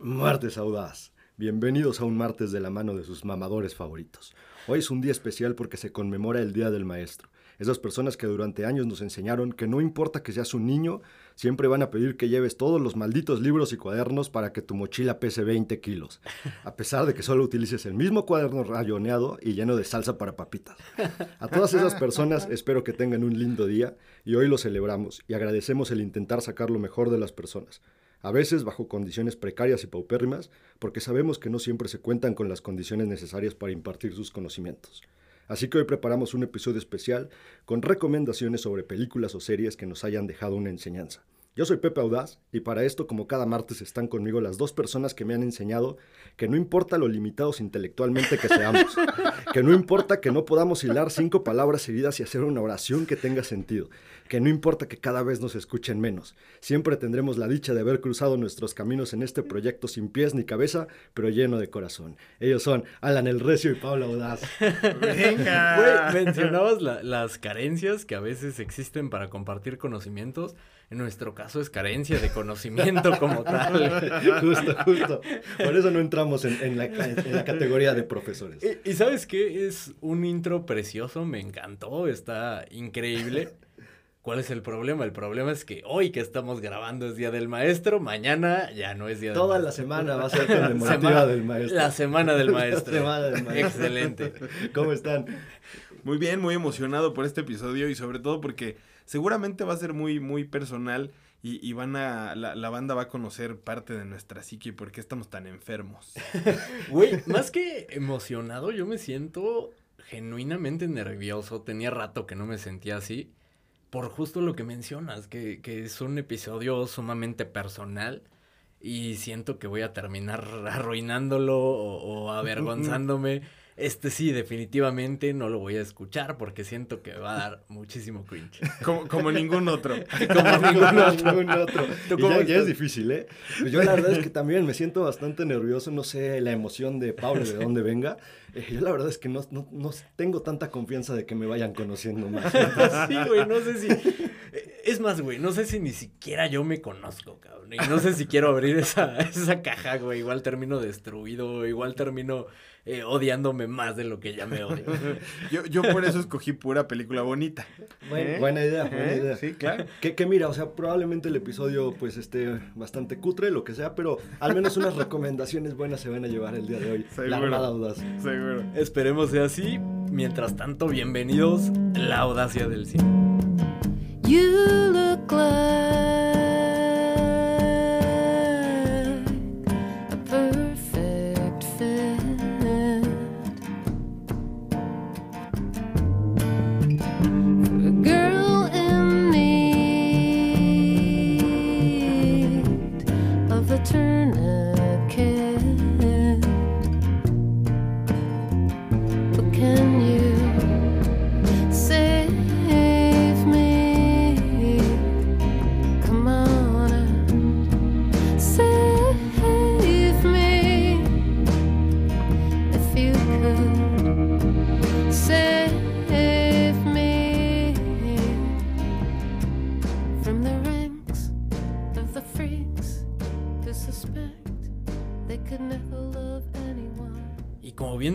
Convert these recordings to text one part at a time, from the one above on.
Martes Audaz. Bienvenidos a un martes de la mano de sus mamadores favoritos. Hoy es un día especial porque se conmemora el Día del Maestro. Esas personas que durante años nos enseñaron que no importa que seas un niño, siempre van a pedir que lleves todos los malditos libros y cuadernos para que tu mochila pese 20 kilos, a pesar de que solo utilices el mismo cuaderno rayoneado y lleno de salsa para papitas. A todas esas personas espero que tengan un lindo día y hoy lo celebramos y agradecemos el intentar sacar lo mejor de las personas a veces bajo condiciones precarias y paupérrimas, porque sabemos que no siempre se cuentan con las condiciones necesarias para impartir sus conocimientos. Así que hoy preparamos un episodio especial con recomendaciones sobre películas o series que nos hayan dejado una enseñanza. Yo soy Pepe Audaz y para esto, como cada martes, están conmigo las dos personas que me han enseñado que no importa lo limitados intelectualmente que seamos, que no importa que no podamos hilar cinco palabras seguidas y hacer una oración que tenga sentido, que no importa que cada vez nos escuchen menos, siempre tendremos la dicha de haber cruzado nuestros caminos en este proyecto sin pies ni cabeza, pero lleno de corazón. Ellos son Alan El Recio y Pablo Audaz. Venga. Güey, mencionabas las carencias que a veces existen para compartir conocimientos. En nuestro caso es carencia de conocimiento como tal. justo, justo. Por eso no entramos en, la, categoría de profesores. Y, y, sabes qué? Es un intro precioso, me encantó, está increíble. ¿Cuál es el problema? El problema es que hoy que estamos grabando es Día del Maestro, mañana ya no es Día del Maestro. Toda la semana va a ser conmemorativa del Maestro. La Semana del Maestro. La Semana del Maestro. Excelente. ¿Cómo están? Muy bien, muy emocionado por este episodio y sobre todo porque seguramente va a ser muy, muy personal y, van a, la, banda va a conocer parte de nuestra psique y por qué estamos tan enfermos. Güey, más que emocionado, yo me siento genuinamente nervioso. Tenía rato que no me sentía así. Por justo lo que mencionas, que, que es un episodio sumamente personal y siento que voy a terminar arruinándolo o, o avergonzándome. Este sí, definitivamente no lo voy a escuchar porque siento que va a dar muchísimo cringe. Como, ningún otro. como ningún otro. ya, ya, es difícil, ¿eh? Pues yo la verdad es que también me siento bastante nervioso, no sé la emoción de Pablo, de dónde venga. Eh, yo la verdad es que no, no, no, tengo tanta confianza de que me vayan conociendo más. sí, güey, no sé si... Es más, güey, no sé si ni siquiera yo me conozco, cabrón. Y no sé si quiero abrir esa, esa caja, güey. Igual termino destruido, igual termino eh, odiándome más de lo que ya me odio. yo, yo por eso escogí pura película bonita. ¿Eh? Buena idea, buena ¿Eh? idea. Sí, claro. Que, que, mira, o sea, probablemente el episodio pues esté bastante cutre, lo que sea, pero al menos unas recomendaciones buenas se van a llevar el día de hoy. Seguro. La. Seguro. Esperemos sea así. Mientras tanto, bienvenidos a la audacia del cine. You look like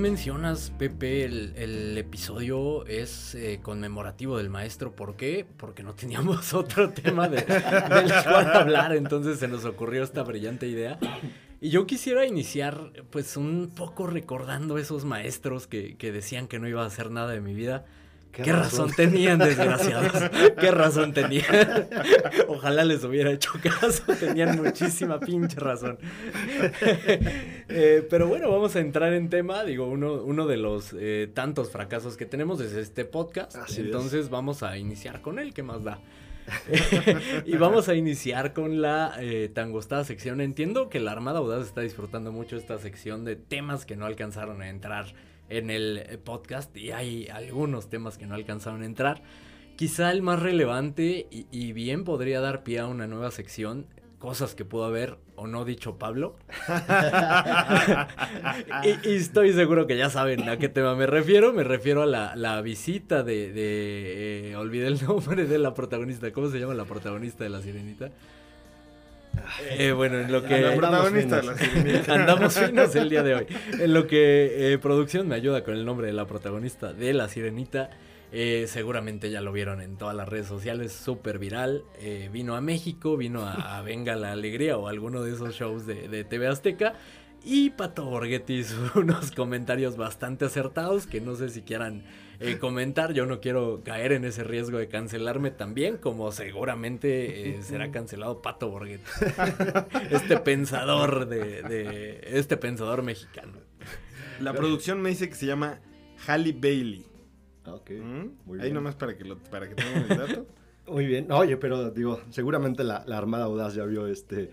mencionas, Pepe, el, episodio es eh, conmemorativo del maestro. ¿Por qué? Porque no teníamos otro tema de, del cual hablar, entonces se nos ocurrió esta brillante idea. Y yo quisiera iniciar, pues, un poco recordando esos maestros que, que decían que no iba a hacer nada de mi vida. ¿Qué, razón? tenían, desgraciados? ¿Qué razón tenían? Ojalá les hubiera hecho caso, tenían muchísima pinche razón. Eh, pero bueno, vamos a entrar en tema. Digo, uno, uno de los eh, tantos fracasos que tenemos es este podcast. entonces vamos a iniciar con él, ¿qué más da? y vamos a iniciar con la eh, tan gustada sección. Entiendo que la Armada Audaz está disfrutando mucho esta sección de temas que no alcanzaron a entrar en el eh, podcast y hay algunos temas que no alcanzaron a entrar. Quizá el más relevante y, bien podría dar pie a una nueva sección, cosas que pudo haber o no dicho Pablo. y, estoy seguro que ya saben a qué tema me refiero. Me refiero a la, visita de... de eh, olvidé el nombre de la protagonista. ¿Cómo se llama la protagonista de La Sirenita? Eh, bueno, en lo que Andamos protagonista de finos. la sirenita. andamos finos el día de hoy. En lo que eh, producción me ayuda con el nombre de la protagonista de La Sirenita. eh, seguramente ya lo vieron en todas las redes sociales, súper viral. eh, vino a México, vino a, a Venga la Alegría o alguno de esos shows de, de TV Azteca. Y Pato Borghetti hizo unos comentarios bastante acertados que no sé si quieran eh, comentar. Yo no quiero caer en ese riesgo de cancelarme también, como seguramente eh, será cancelado Pato Borghetti. este pensador de, de- este pensador mexicano. La producción me dice que se llama Halle Bailey. Ah, ok. ¿Mm? Muy Ahí bien. nomás para que, lo, para que tengan el dato. Muy bien. Oye, pero digo, seguramente la, la Armada Audaz ya vio este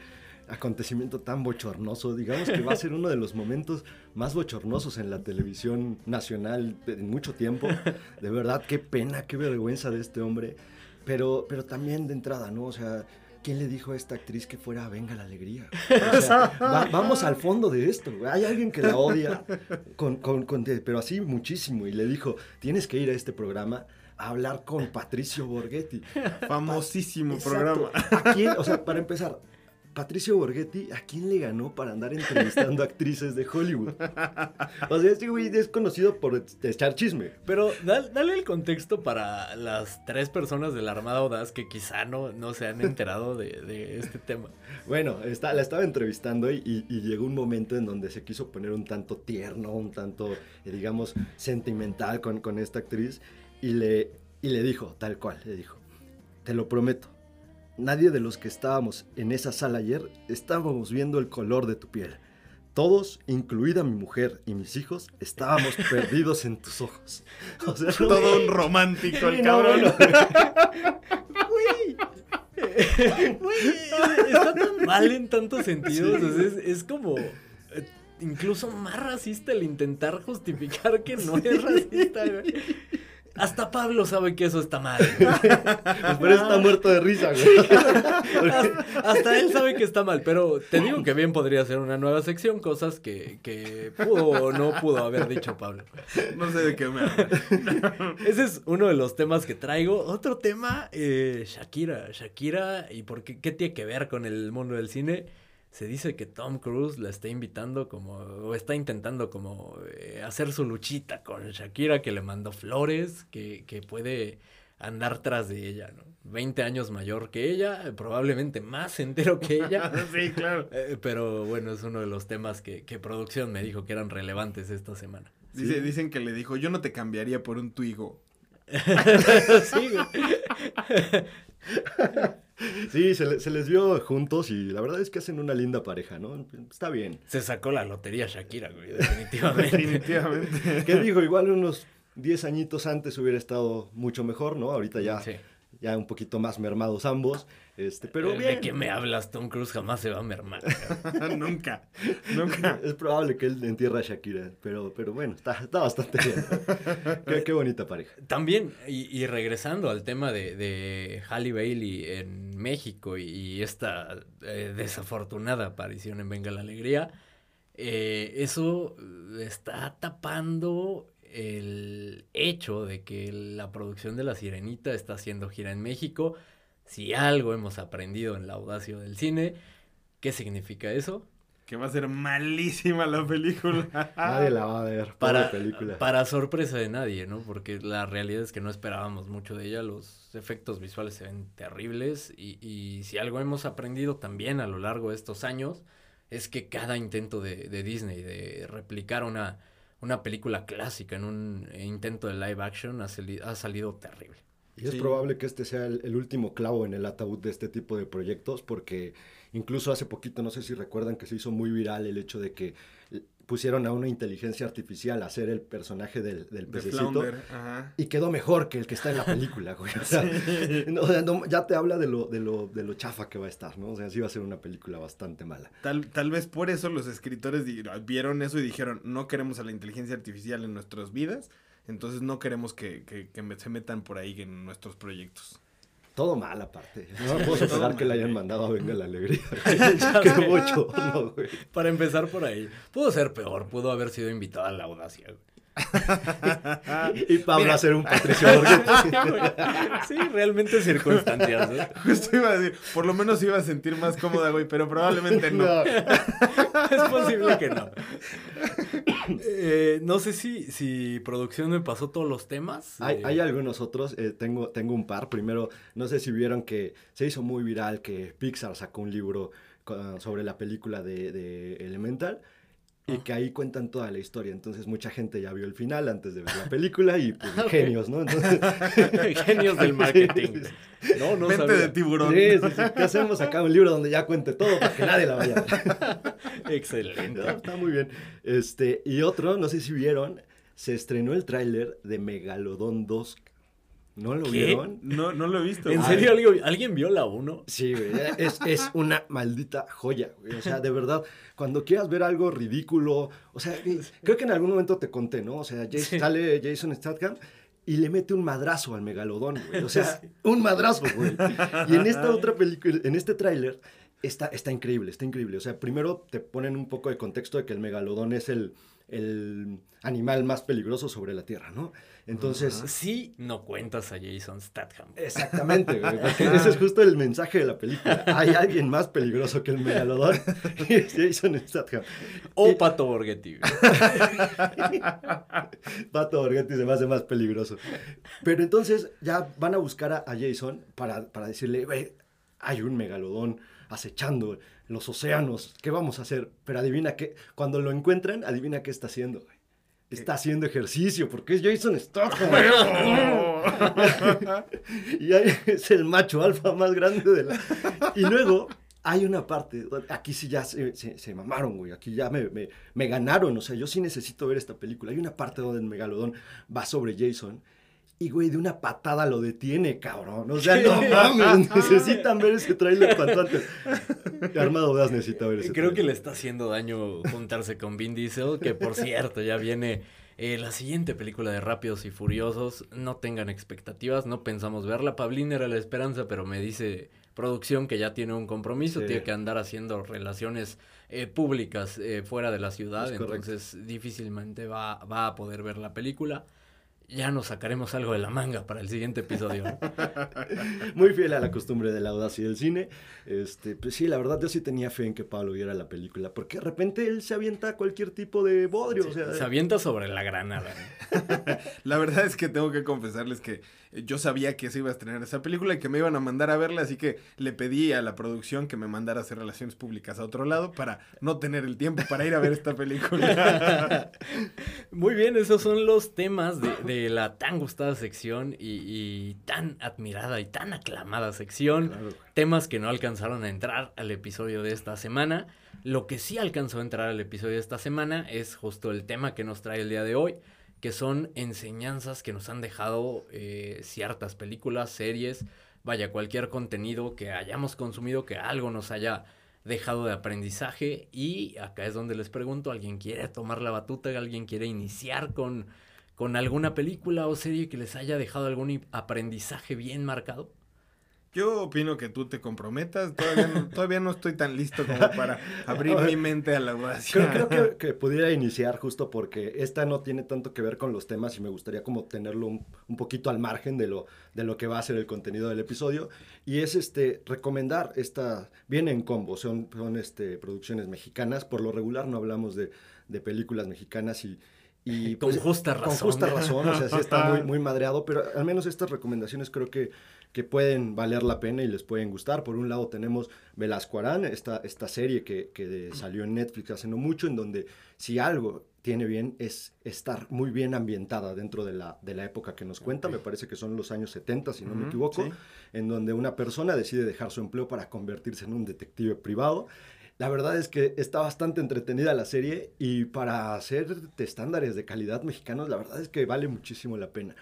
acontecimiento tan bochornoso. Digamos que va a ser uno de los momentos más bochornosos en la televisión nacional en mucho tiempo. De verdad, qué pena, qué vergüenza de este hombre. Pero, pero también de entrada, ¿no? O sea, ¿quién le dijo a esta actriz que fuera Venga la Alegría? O sea, va- vamos al fondo de esto. Hay alguien que la odia, con, con- con- pero así muchísimo. Y le dijo, tienes que ir a este programa a hablar con Patricio Borghetti. Famosísimo Exacto. programa. ¿A quién? O sea, para empezar, Patricio Borghetti, ¿a quién le ganó para andar entrevistando actrices de Hollywood? O sea, este güey es conocido por echar chisme. Pero dal- dale el contexto para las tres personas de la Armada Audaz que quizá no, no se han enterado de, de este tema. Bueno, está, la estaba entrevistando y, y- y llegó un momento en donde se quiso poner un tanto tierno, un tanto, eh, digamos, sentimental con, con esta actriz y le, y le dijo, tal cual, le dijo, te lo prometo, nadie de los que estábamos en esa sala ayer estábamos viendo el color de tu piel. Todos, incluida mi mujer y mis hijos, estábamos perdidos en tus ojos. O sea, no- Todo un romántico, el no, cabrón. no. Está tan mal en tantos sentidos. o sea, es, es como eh, incluso más racista el intentar justificar que no es racista. güey. Hasta Pablo sabe que eso está mal. Pues por eso está muerto de risa, güey. Hasta, hasta él sabe que está mal, pero te digo que bien podría ser una nueva sección, cosas que, que pudo o no pudo haber dicho Pablo. No sé de qué me habla. Ese es uno de los temas que traigo. Otro tema, eh, Shakira. Shakira, ¿y por qué, qué tiene que ver con el mundo del cine? Se dice que Tom Cruise la está invitando como, o está intentando como eh, hacer su luchita con Shakira, que le mandó flores, que, que puede andar tras de ella, ¿no? 20 años mayor que ella, eh, probablemente más entero que ella. sí, claro. Eh, pero bueno, es uno de los temas que, que producción me dijo que eran relevantes esta semana. Dice, Dicen que le dijo, yo no te cambiaría por un Twigo. Sí. Sí, se, le- se les vio juntos y la verdad es que hacen una linda pareja, ¿no? Está bien. Se sacó la lotería Shakira, güey, definitivamente. Definitivamente. ¿Qué digo? Igual unos 10 añitos antes hubiera estado mucho mejor, ¿no? Ahorita ya, Sí. ya un poquito más mermados ambos. Este, pero bien. ¿De qué me hablas? Tom Cruise jamás se va a mermar. nunca, nunca. Es probable que él entierre a Shakira, pero, pero bueno, está, está bastante bien. qué, qué bonita pareja. También, y, y regresando al tema de, de Halle Bailey en México y, y esta eh, desafortunada aparición en Venga la Alegría, eh, eso está tapando el hecho de que la producción de La Sirenita está haciendo gira en México. Si algo hemos aprendido en la audacia del cine, ¿qué significa eso? Que va a ser malísima la película. Nadie la va a ver. Para, Para película. para sorpresa de nadie, ¿no? Porque la realidad es que no esperábamos mucho de ella, los efectos visuales se ven terribles y, y si algo hemos aprendido también a lo largo de estos años es que cada intento de, de Disney de replicar una, una película clásica en un intento de live action ha, sali- ha salido terrible. Y es Sí. probable que este sea el, el último clavo en el ataúd de este tipo de proyectos, porque incluso hace poquito, no sé si recuerdan que se hizo muy viral el hecho de que pusieron a una inteligencia artificial a hacer el personaje del, del De pececito. Y quedó mejor que el que está en la película, güey. O sea, no, o sea, no, ya te habla de lo, de, lo, de lo chafa que va a estar, ¿no? O sea, sí va a ser una película bastante mala. Tal, tal vez por eso los escritores vieron eso y dijeron, no queremos a la inteligencia artificial en nuestras vidas, entonces no queremos que, que- se metan por ahí en nuestros proyectos. Todo mal, aparte. No me puedo Todo que le hayan mandado a Venga la Alegría. Qué bochorno, güey. Para empezar por ahí, pudo ser peor, pudo haber sido invitado a la audacia. güey. y Pablo Mira. a ser un Patricio sí, realmente circunstancias. ¿eh? Justo iba a decir, por lo menos iba a sentir más cómoda, güey, pero probablemente no. No. es posible que no. Eh, no sé si, si producción me pasó todos los temas. Hay, Eh, hay algunos otros, eh, tengo, tengo un par. Primero, no sé si vieron que se hizo muy viral que Pixar sacó un libro con- sobre la película de, de Elemental y Ah. que ahí cuentan toda la historia. Entonces mucha gente ya vio el final antes de ver la película y pues, genios, ¿no? Entonces, Genios del marketing. No, no Mente sabía. de tiburón. sí, sí, sí. ¿Qué hacemos acá? Un libro donde ya cuente todo para que nadie la vaya a ver. Excelente. No, está muy bien. Este, y otro, no sé si vieron, se estrenó el tráiler de Megalodón 2. ¿No lo ¿Qué? vieron? No, no lo he visto. ¿En güey. serio ¿alguien, alguien vio la 1? Sí, güey, es, es una maldita joya, güey. O sea, de verdad, cuando quieras ver algo ridículo, o sea, creo que en algún momento te conté, ¿no? O sea, Jas- Sí. sale Jason Statham y le mete un madrazo al megalodón, güey. O sea, un madrazo, güey. Y en esta otra película, en este tráiler, está, está increíble, está increíble. O sea, primero te ponen un poco de contexto de que el megalodón es el, el animal más peligroso sobre la Tierra, ¿no? Entonces, Sí, no cuentas a Jason Statham. Exactamente, güey, ese es justo el mensaje de la película. Hay alguien más peligroso que el megalodón y es Jason Statham. O Y- Pato Borghetti. Pato Borghetti se me hace más peligroso. Pero entonces ya van a buscar a, a Jason para, para decirle, güey, hay un megalodón acechando los océanos, ¿qué vamos a hacer? Pero adivina qué, cuando lo encuentran, adivina qué está haciendo, güey. Está haciendo ejercicio, porque es Jason Statham. y ahí es el macho alfa más grande de la... Y luego hay una parte, aquí sí ya se, se- se mamaron, güey, aquí ya me, me- me ganaron, o sea, yo sí necesito ver esta película. Hay una parte donde el megalodón va sobre Jason y, güey, de una patada lo detiene, cabrón. O sea, no mames, necesitan ver ese tráiler cuanto antes. Armado Veas necesita ver ese Creo que le está haciendo daño juntarse con Vin Diesel, que por cierto ya viene eh, la siguiente película de Rápidos y Furiosos. No tengan expectativas, no pensamos verla. Pablín era la esperanza, pero me dice producción que ya tiene un compromiso, Sí. tiene que andar haciendo relaciones eh, públicas eh, fuera de la ciudad, Es correcto. entonces difícilmente va, va a poder ver la película. Ya nos sacaremos algo de la manga para el siguiente episodio. ¿no? Muy fiel a la costumbre de la audacia del cine. Este, pues sí, la verdad, yo sí tenía fe en que Pablo viera la película, porque de repente él se avienta cualquier tipo de bodrio. o sea, Se avienta sobre la granada. ¿no? La verdad es que tengo que confesarles que yo sabía que se iba a estrenar esa película y que me iban a mandar a verla, así que le pedí a la producción que me mandara a hacer relaciones públicas a otro lado para no tener el tiempo para ir a ver esta película. Muy bien, esos son los temas de, de la tan gustada sección y, y tan admirada y tan aclamada sección. claro. Temas que no alcanzaron a entrar al episodio de esta semana. Lo que sí alcanzó a entrar al episodio de esta semana es justo el tema que nos trae el día de hoy, que son enseñanzas que nos han dejado eh, ciertas películas, series, vaya, cualquier contenido que hayamos consumido que algo nos haya dejado de aprendizaje y acá es donde les pregunto, ¿alguien quiere tomar la batuta? ¿Alguien quiere iniciar con, con alguna película o serie que les haya dejado algún aprendizaje bien marcado? Yo opino que tú te comprometas, todavía no, todavía no estoy tan listo como para abrir mi mente a la audacia. Creo, creo que, que pudiera iniciar justo porque esta no tiene tanto que ver con los temas y me gustaría como tenerlo un, un poquito al margen de lo, de lo que va a ser el contenido del episodio. Y es este recomendar esta, viene en combo, son, son este, producciones mexicanas. Por lo regular no hablamos de, de películas mexicanas y... y Con pues, justa Con razón. justa razón, o sea, sí está muy, muy madreado, pero al menos estas recomendaciones creo que, que pueden valer la pena y les pueden gustar. Por un lado tenemos Velasco Arán, esta, esta serie que, que salió en Netflix hace no mucho, en donde si algo tiene bien es estar muy bien ambientada dentro de la, de la época que nos cuenta, me parece que son los años 70, si no me equivoco, sí. en donde una persona decide dejar su empleo para convertirse en un detective privado. La verdad es que está bastante entretenida la serie y para hacer estándares de calidad mexicanos, la verdad es que vale muchísimo la pena.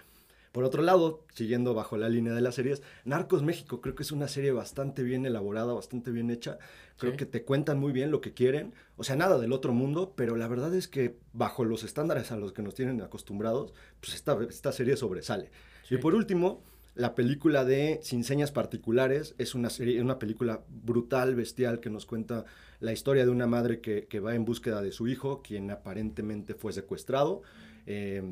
Por otro lado, siguiendo bajo la línea de las series, Narcos México creo que es una serie bastante bien elaborada, bastante bien hecha. Creo Sí. que te cuentan muy bien lo que quieren. O sea, nada del otro mundo, pero la verdad es que bajo los estándares a los que nos tienen acostumbrados, pues esta, esta serie sobresale. Sí. Y por último, la película de Sin Señas Particulares es una, serie, una película brutal, bestial, que nos cuenta la historia de una madre que, que va en búsqueda de su hijo, quien aparentemente fue secuestrado. eh,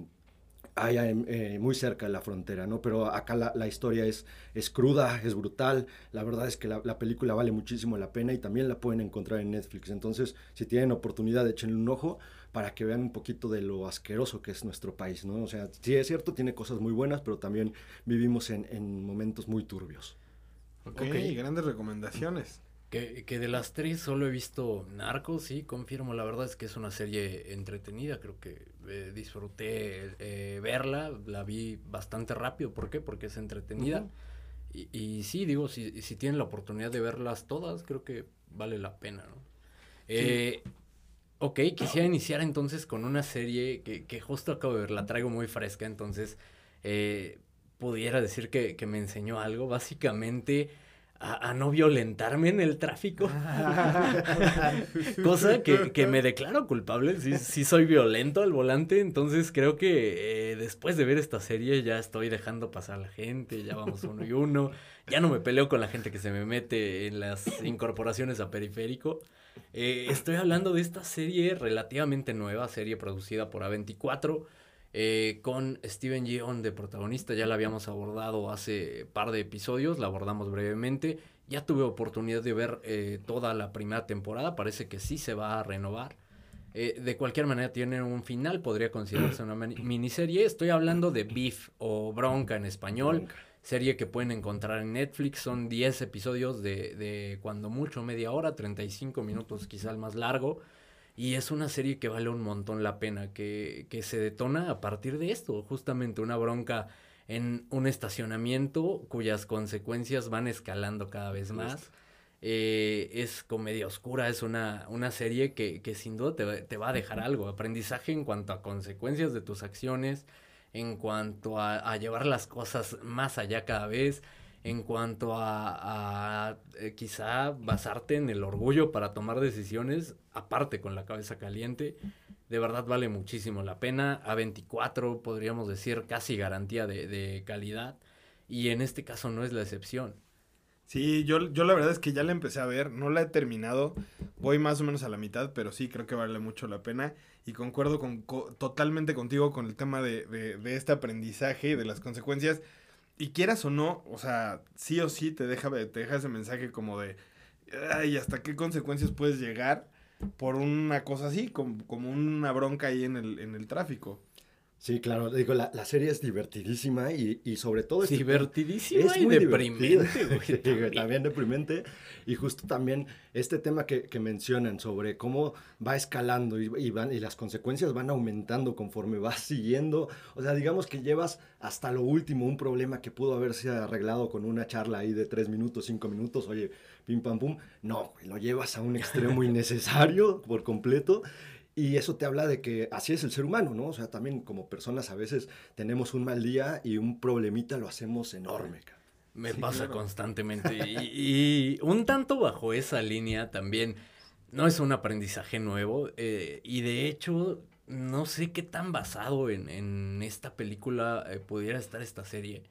allá eh, muy cerca de la frontera, ¿no? Pero acá la, la historia es, es cruda, es brutal. La verdad es que la, la, película vale muchísimo la pena y también la pueden encontrar en Netflix. Entonces, si tienen oportunidad, échenle un ojo para que vean un poquito de lo asqueroso que es nuestro país, ¿no? O sea, sí es cierto, tiene cosas muy buenas, pero también vivimos en, en momentos muy turbios. Ok, okay. grandes recomendaciones. Que, que, de las tres solo he visto Narcos, sí, confirmo, la verdad es que es una serie entretenida, creo que eh, disfruté eh, verla, la vi bastante rápido, ¿por qué? Porque es entretenida. Uh -huh. y, y, sí, digo, si, si tienen la oportunidad de verlas todas, creo que vale la pena, ¿no? Sí. Eh, ok, quisiera iniciar entonces con una serie que, que, justo acabo de ver, la traigo muy fresca, entonces eh, pudiera decir que, que me enseñó algo, básicamente a, a, no violentarme en el tráfico. Cosa que, que, me declaro culpable. Sí, sí, soy violento al volante. Entonces creo que eh, después de ver esta serie ya estoy dejando pasar a la gente. Ya vamos uno y uno. Ya no me peleo con la gente que se me mete en las incorporaciones a periférico. Eh, estoy hablando de esta serie relativamente nueva, serie producida por A24. Eh, con Steven Yeun de protagonista, ya la habíamos abordado hace par de episodios, la abordamos brevemente. Ya tuve oportunidad de ver eh, toda la primera temporada, parece que sí se va a renovar. Eh, de cualquier manera tiene un final, podría considerarse una miniserie. Estoy hablando de Beef o Bronca en español, Bronca. serie que pueden encontrar en Netflix. Son 10 episodios de, de cuando mucho media hora, 35 minutos quizá el más largo. Y es una serie que vale un montón la pena, que, que se detona a partir de esto, justamente una bronca en un estacionamiento cuyas consecuencias van escalando cada vez más. Eh, es comedia oscura, es una, una serie que, que sin duda te, te, va a dejar algo, aprendizaje en cuanto a consecuencias de tus acciones, en cuanto a, a llevar las cosas más allá cada vez, en cuanto a, a eh, quizá basarte en el orgullo para tomar decisiones, aparte con la cabeza caliente, de verdad vale muchísimo la pena. A24 podríamos decir casi garantía de, de calidad y en este caso no es la excepción. Sí, yo, yo la verdad es que ya la empecé a ver, no la he terminado, voy más o menos a la mitad, pero sí creo que vale mucho la pena y concuerdo con, co totalmente contigo con el tema de, de, de este aprendizaje y de las consecuencias y quieras o no, o sea, sí o sí te deja, te deja ese mensaje como de, ay, ¿hasta qué consecuencias puedes llegar por una cosa así, como, como una bronca ahí en el, en el tráfico? Sí, claro, digo, la, la serie es divertidísima y, y sobre todo... Este divertidísima es y muy deprimente, güey, también. también. deprimente. Y justo también este tema que, que mencionan sobre cómo va escalando y, y, van, y las consecuencias van aumentando conforme vas siguiendo. O sea, digamos que llevas hasta lo último un problema que pudo haberse arreglado con una charla ahí de tres minutos, cinco minutos, oye, pim pam pum. No, lo llevas a un extremo innecesario por completo. Y eso te habla de que así es el ser humano, ¿no? O sea, también como personas a veces tenemos un mal día y un problemita lo hacemos enorme. Me sí, pasa claro. constantemente. y, y, un tanto bajo esa línea también, no es un aprendizaje nuevo. Eh, y de hecho, no sé qué tan basado en, en esta película eh, pudiera estar esta serie.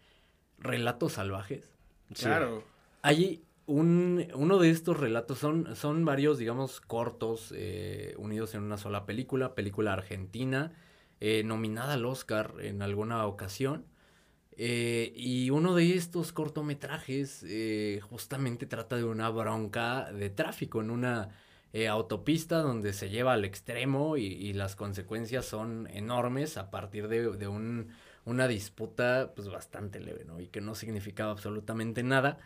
Relatos salvajes. Claro. Sí. Hay un, uno de estos relatos son, son varios, digamos, cortos eh, unidos en una sola película, película argentina, eh, nominada al Oscar en alguna ocasión. Eh, y uno de estos cortometrajes justamente trata de una bronca de tráfico en una autopista donde se lleva al extremo y, y, las consecuencias son enormes a partir de, de un, una disputa pues bastante leve, ¿no? Y que no significaba absolutamente nada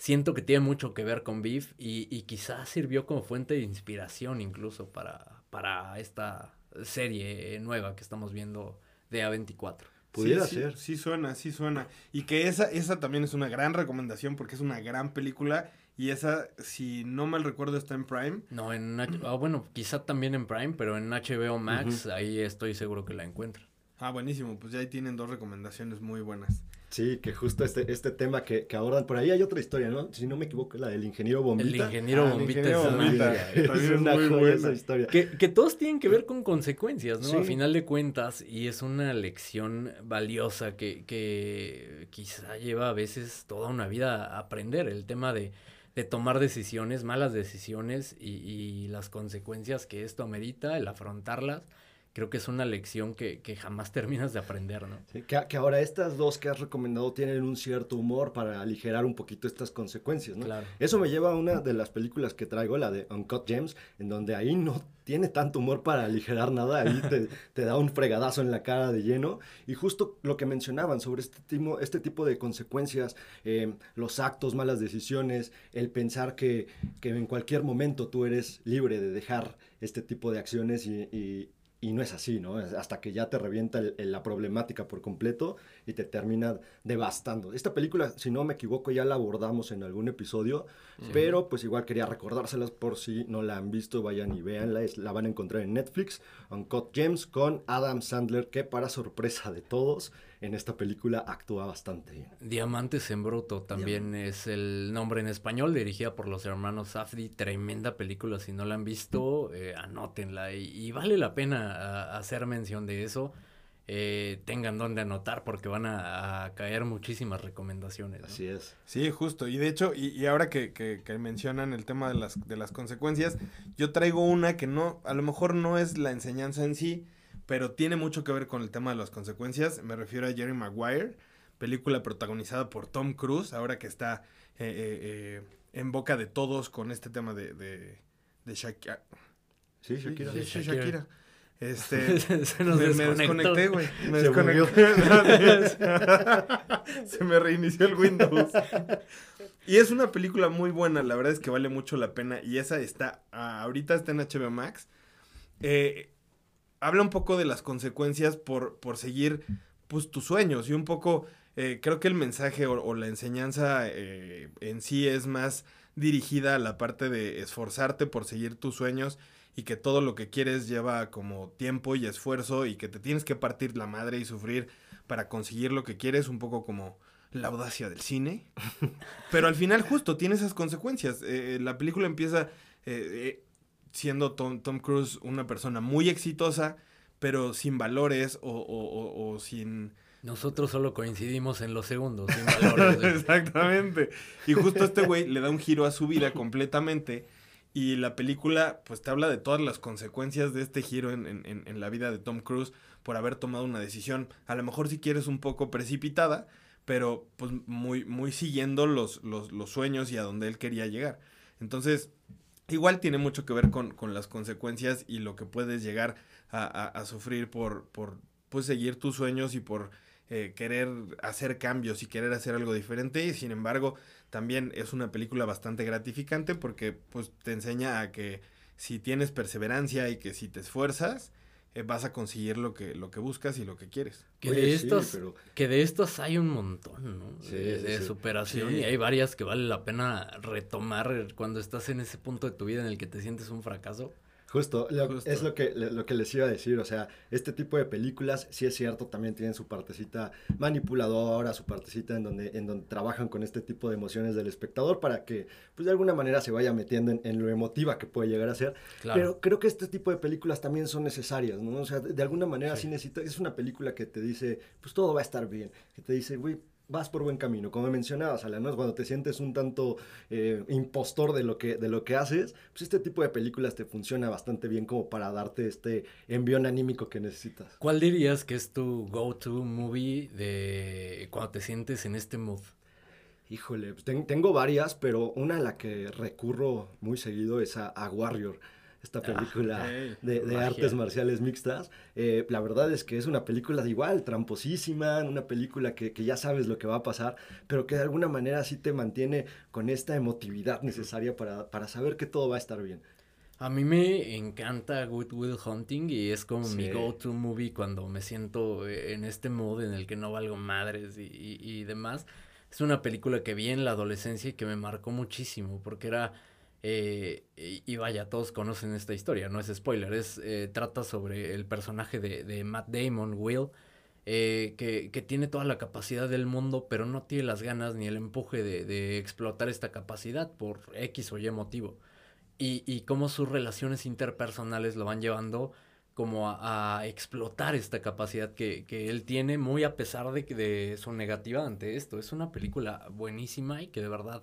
siento que tiene mucho que ver con Beef y, y quizás sirvió como fuente de inspiración incluso para, para esta serie nueva que estamos viendo de A24. Pudiera sí, ser. Sí, sí, suena, sí suena. Y que esa, esa también es una gran recomendación porque es una gran película. Y esa, si no mal recuerdo, está en Prime. No, en oh, bueno, quizá también en Prime, pero en HBO Max, uh -huh. ahí estoy seguro que la encuentran. Ah, buenísimo. Pues ya ahí tienen dos recomendaciones muy buenas. Sí, que justo este, este tema que, que abordan, por ahí hay otra historia, ¿no? Si no me equivoco, la del ingeniero Bombita. El ingeniero ah, Bombita, el ingeniero Bombita. es, es una muy buena esa historia. Que, que, todos tienen que ver con consecuencias, ¿no? Sí. A final de cuentas, y es una lección valiosa que, que quizá lleva a veces toda una vida a aprender, el tema de, de tomar decisiones, malas decisiones y, y las consecuencias que esto amerita, el afrontarlas creo que es una lección que, que jamás terminas de aprender, ¿no? Sí, que, que, ahora estas dos que has recomendado tienen un cierto humor para aligerar un poquito estas consecuencias, ¿no? Claro. Eso me lleva a una de las películas que traigo, la de Uncut Gems, en donde ahí no tiene tanto humor para aligerar nada, ahí te, te da un fregadazo en la cara de lleno. Y justo lo que mencionaban sobre este tipo, este tipo de consecuencias, eh, los actos, malas decisiones, el pensar que, que en cualquier momento tú eres libre de dejar este tipo de acciones y, y y no es así, ¿no? Hasta que ya te revienta el, el, la problemática por completo y te termina devastando. Esta película, si no me equivoco, ya la abordamos en algún episodio, sí. pero pues igual quería recordárselas por si no la han visto, vayan y véanla, es, la van a encontrar en Netflix, Uncut Gems con Adam Sandler, que para sorpresa de todos, en esta película actúa bastante bien. Diamantes en Bruto también Diamante. es el nombre en español, dirigida por los hermanos Safdie. Tremenda película, si no la han visto, eh, anótenla. Y, y, vale la pena a, hacer mención de eso. Eh, tengan donde anotar porque van a, a caer muchísimas recomendaciones. ¿no? Así es. Sí, justo. Y de hecho, y, y ahora que, que, que, mencionan el tema de las, de las consecuencias, yo traigo una que no, a lo mejor no es la enseñanza en sí, pero tiene mucho que ver con el tema de las consecuencias. Me refiero a Jerry Maguire, película protagonizada por Tom Cruise, ahora que está eh, eh, en boca de todos con este tema de, de, de Shakira. Sí, Shakira. Sí, sí, Shakira. Shakira. Este, se nos me, me desconecté, güey. Me se desconecté. se me reinició el Windows. Y es una película muy buena, la verdad es que vale mucho la pena. Y esa está, ahorita está en HBO Max. Eh, habla un poco de las consecuencias por, por seguir pues, tus sueños y un poco, eh, creo que el mensaje o, o la enseñanza eh, en sí es más dirigida a la parte de esforzarte por seguir tus sueños y que todo lo que quieres lleva como tiempo y esfuerzo y que te tienes que partir la madre y sufrir para conseguir lo que quieres, un poco como la audacia del cine. Pero al final justo tiene esas consecuencias. Eh, la película empieza eh, siendo Tom, Tom, Cruise una persona muy exitosa, pero sin valores o, o, o, o sin... Nosotros solo coincidimos en los segundos, sin valores. Exactamente. Y justo este güey le da un giro a su vida completamente. Y la película, pues te habla de todas las consecuencias de este giro en, en, en, la vida de Tom Cruise por haber tomado una decisión, a lo mejor si quieres un poco precipitada, pero pues muy, muy siguiendo los, los, los sueños y a donde él quería llegar. Entonces, igual tiene mucho que ver con, con las consecuencias y lo que puedes llegar a, a, sufrir por, por pues, seguir tus sueños y por eh, querer hacer cambios y querer hacer algo diferente. Y sin embargo, también es una película bastante gratificante porque pues, te enseña a que si tienes perseverancia y que si te esfuerzas, eh, vas a conseguir lo que, lo que buscas y lo que quieres. Que de, estos, sí, pero... que de estos hay un montón, ¿no? Sí, de, de sí, superación y hay varias que vale la pena retomar cuando estás en ese punto de tu vida en el que te sientes un fracaso. Justo, lo, Justo, es lo que, lo que les iba a decir, o sea, este tipo de películas, sí es cierto, también tienen su partecita manipuladora, su partecita en donde, en donde trabajan con este tipo de emociones del espectador para que, pues de alguna manera se vaya metiendo en, en lo emotiva que puede llegar a ser. Claro. Pero creo que este tipo de películas también son necesarias, ¿no? O sea, de, de alguna manera sí, sí necesita, es una película que te dice, pues todo va a estar bien, que te dice, güey, vas por buen camino. Como mencionabas, Alan, ¿no? cuando te sientes un tanto eh, impostor de lo, que, de lo que haces, pues este tipo de películas te funciona bastante bien como para darte este envión anímico que necesitas. ¿Cuál dirías que es tu go-to movie de cuando te sientes en este mood? Híjole, pues ten, tengo varias, pero una a la que recurro muy seguido es a, a Warrior esta película ah, okay. de, de artes marciales mixtas. Eh, la verdad es que es una película de igual, tramposísima, una película que, que, ya sabes lo que va a pasar, pero que de alguna manera sí te mantiene con esta emotividad necesaria para, para saber que todo va a estar bien. A mí me encanta Good Will Hunting y es como sí. mi go-to movie cuando me siento en este mood en el que no valgo madres y, y, y demás. Es una película que vi en la adolescencia y que me marcó muchísimo porque era eh, y, vaya, todos conocen esta historia, no es spoiler, es eh, trata sobre el personaje de, de Matt Damon, Will, eh, que, que, tiene toda la capacidad del mundo, pero no tiene las ganas ni el empuje de, de explotar esta capacidad por X o Y motivo. Y, y cómo sus relaciones interpersonales lo van llevando como a, a explotar esta capacidad que, que, él tiene, muy a pesar de, de su negativa ante esto. Es una película buenísima y que de verdad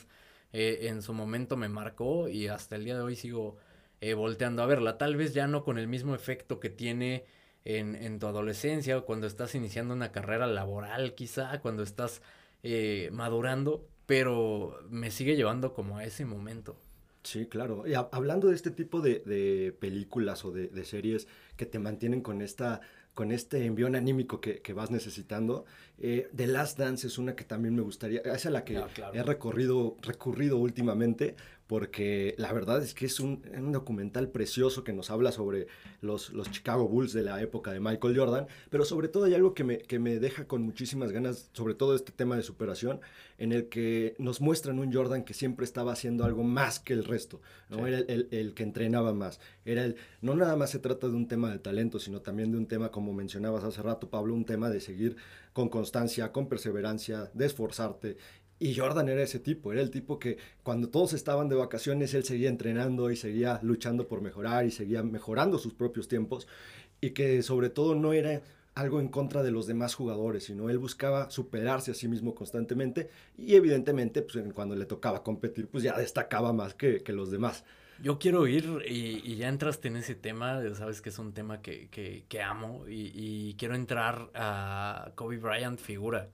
eh, en su momento me marcó y hasta el día de hoy sigo eh, volteando a verla. Tal vez ya no con el mismo efecto que tiene en, en tu adolescencia, cuando estás iniciando una carrera laboral, quizá, cuando estás eh, madurando, pero me sigue llevando como a ese momento. Sí, claro. Y hablando de este tipo de, de películas o de, de, series que te mantienen con esta con este envión anímico que, que vas necesitando. Eh, The Last Dance es una que también me gustaría, es a la que Ah, claro. he recorrido, recurrido últimamente, porque la verdad es que es un, un documental precioso que nos habla sobre los, los Chicago Bulls de la época de Michael Jordan, pero sobre todo hay algo que me, que me deja con muchísimas ganas, sobre todo este tema de superación, en el que nos muestran un Jordan que siempre estaba haciendo algo más que el resto, ¿no? Sí. Era el, el- el que entrenaba más, era el, no nada más se trata de un tema de talento, sino también de un tema, como mencionabas hace rato, Pablo, un tema de seguir con constancia, con perseverancia, de esforzarte. Y Jordan era ese tipo, era el tipo que cuando todos estaban de vacaciones, él seguía entrenando y seguía luchando por mejorar y seguía mejorando sus propios tiempos y que sobre todo no era algo en contra de los demás jugadores, sino él buscaba superarse a sí mismo constantemente y evidentemente pues, cuando le tocaba competir, pues ya destacaba más que, que los demás. Yo quiero ir y, ya entraste en ese tema, sabes que es un tema que, que, que amo y, y quiero entrar a Kobe Bryant figura.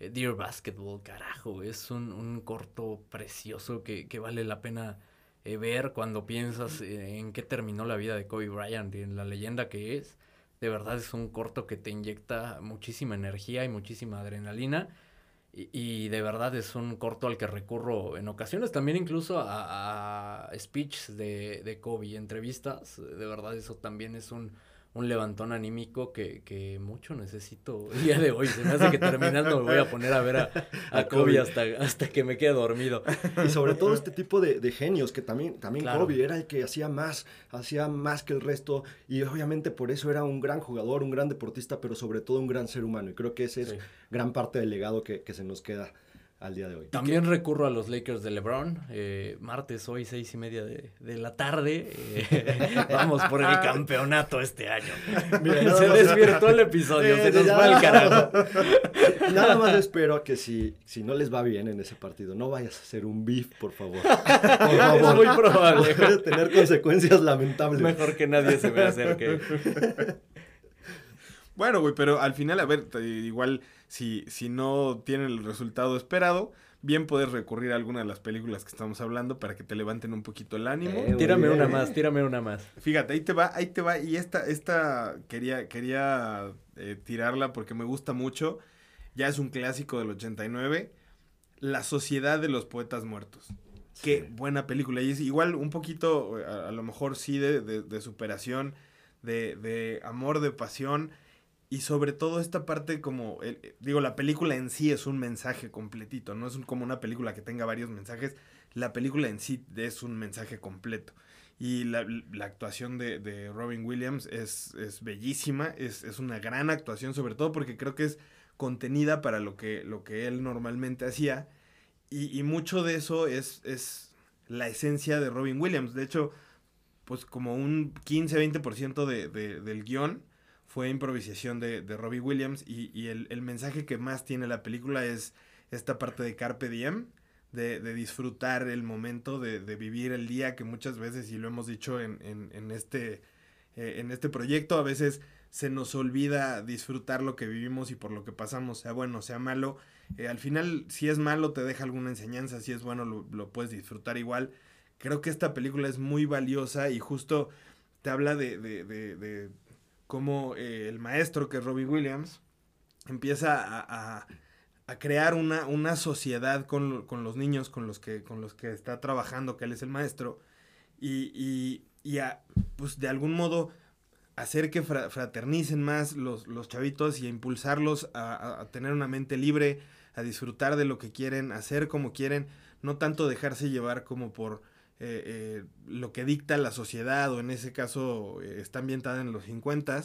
Eh, Dear Basketball, carajo, es un, un corto precioso que, que vale la pena eh, ver cuando piensas eh, en qué terminó la vida de Kobe Bryant y en la leyenda que es. De verdad es un corto que te inyecta muchísima energía y muchísima adrenalina. Y, y de verdad es un corto al que recurro en ocasiones, también incluso a, a speeches de, de Kobe, entrevistas. De verdad eso también es un, un levantón anímico que, que mucho necesito el día de hoy. Se me hace que terminando me voy a poner a ver a, a A Kobe Kobe. hasta, hasta que me quede dormido. Y sobre todo este tipo de, de genios que también, también Claro. Kobe era el que hacía más, hacía más que el resto y obviamente por eso era un gran jugador, un gran deportista, pero sobre todo un gran ser humano y creo que ese es Sí. gran parte del legado que, que se nos queda al día de hoy. También recurro a los Lakers de LeBron. eh, martes, hoy, seis y media de, de la tarde. eh, vamos por el campeonato este año. Se más- desvirtuó el episodio, se Eh, nos ya. va el carajo. Nada más espero que si, si no les va bien en ese partido, no vayas a hacer un beef, por favor. Por Es muy probable. Puede tener consecuencias lamentables. Mejor que nadie se me acerque. Bueno, güey, pero al final, a ver, igual si, si no tienen el resultado esperado, bien puedes recurrir a alguna de las películas que estamos hablando para que te levanten un poquito el ánimo. Eh, Tírame una más, tírame una más. Fíjate, ahí te va, ahí te va. Y esta, esta quería, quería eh, tirarla porque me gusta mucho. Ya es un clásico del 89. La Sociedad de los Poetas Muertos. Qué buena película. Y es igual un poquito, eh, a, a lo mejor sí, de, de- de superación, de, de amor, de pasión. Y sobre todo esta parte como, eh, digo, la película en sí es un mensaje completito, no es como una película que tenga varios mensajes, la película en sí es un mensaje completo. Y la, la actuación de, Robin Williams es, bellísima, es, una gran actuación, sobre todo porque creo que es contenida para lo que, lo que él normalmente hacía. Y, y mucho de eso es, es la esencia de Robin Williams. De hecho, pues como un 15-20% de, de, del guion fue improvisación de, de Robbie Williams y, y el, el mensaje que más tiene la película es esta parte de Carpe Diem, de, de disfrutar el momento, de, de vivir el día que muchas veces, y lo hemos dicho en, en, en este, eh, en este proyecto, a veces se nos olvida disfrutar lo que vivimos y por lo que pasamos, sea bueno, sea malo. Eh, al final, si es malo, te deja alguna enseñanza, si es bueno, lo, lo puedes disfrutar igual. Creo que esta película es muy valiosa y justo te habla de, de, cómo eh, el maestro, que es Robbie Williams, empieza a, a, a crear una, una sociedad con, con, los niños con los, que, con los que está trabajando, que él es el maestro, y, y, y a, pues de algún modo hacer que fra fraternicen más los, los chavitos y a impulsarlos a, a, tener una mente libre, a disfrutar de lo que quieren, hacer como quieren, no tanto dejarse llevar como por eh, eh, lo que dicta la sociedad, o en ese caso eh, está ambientada en los 50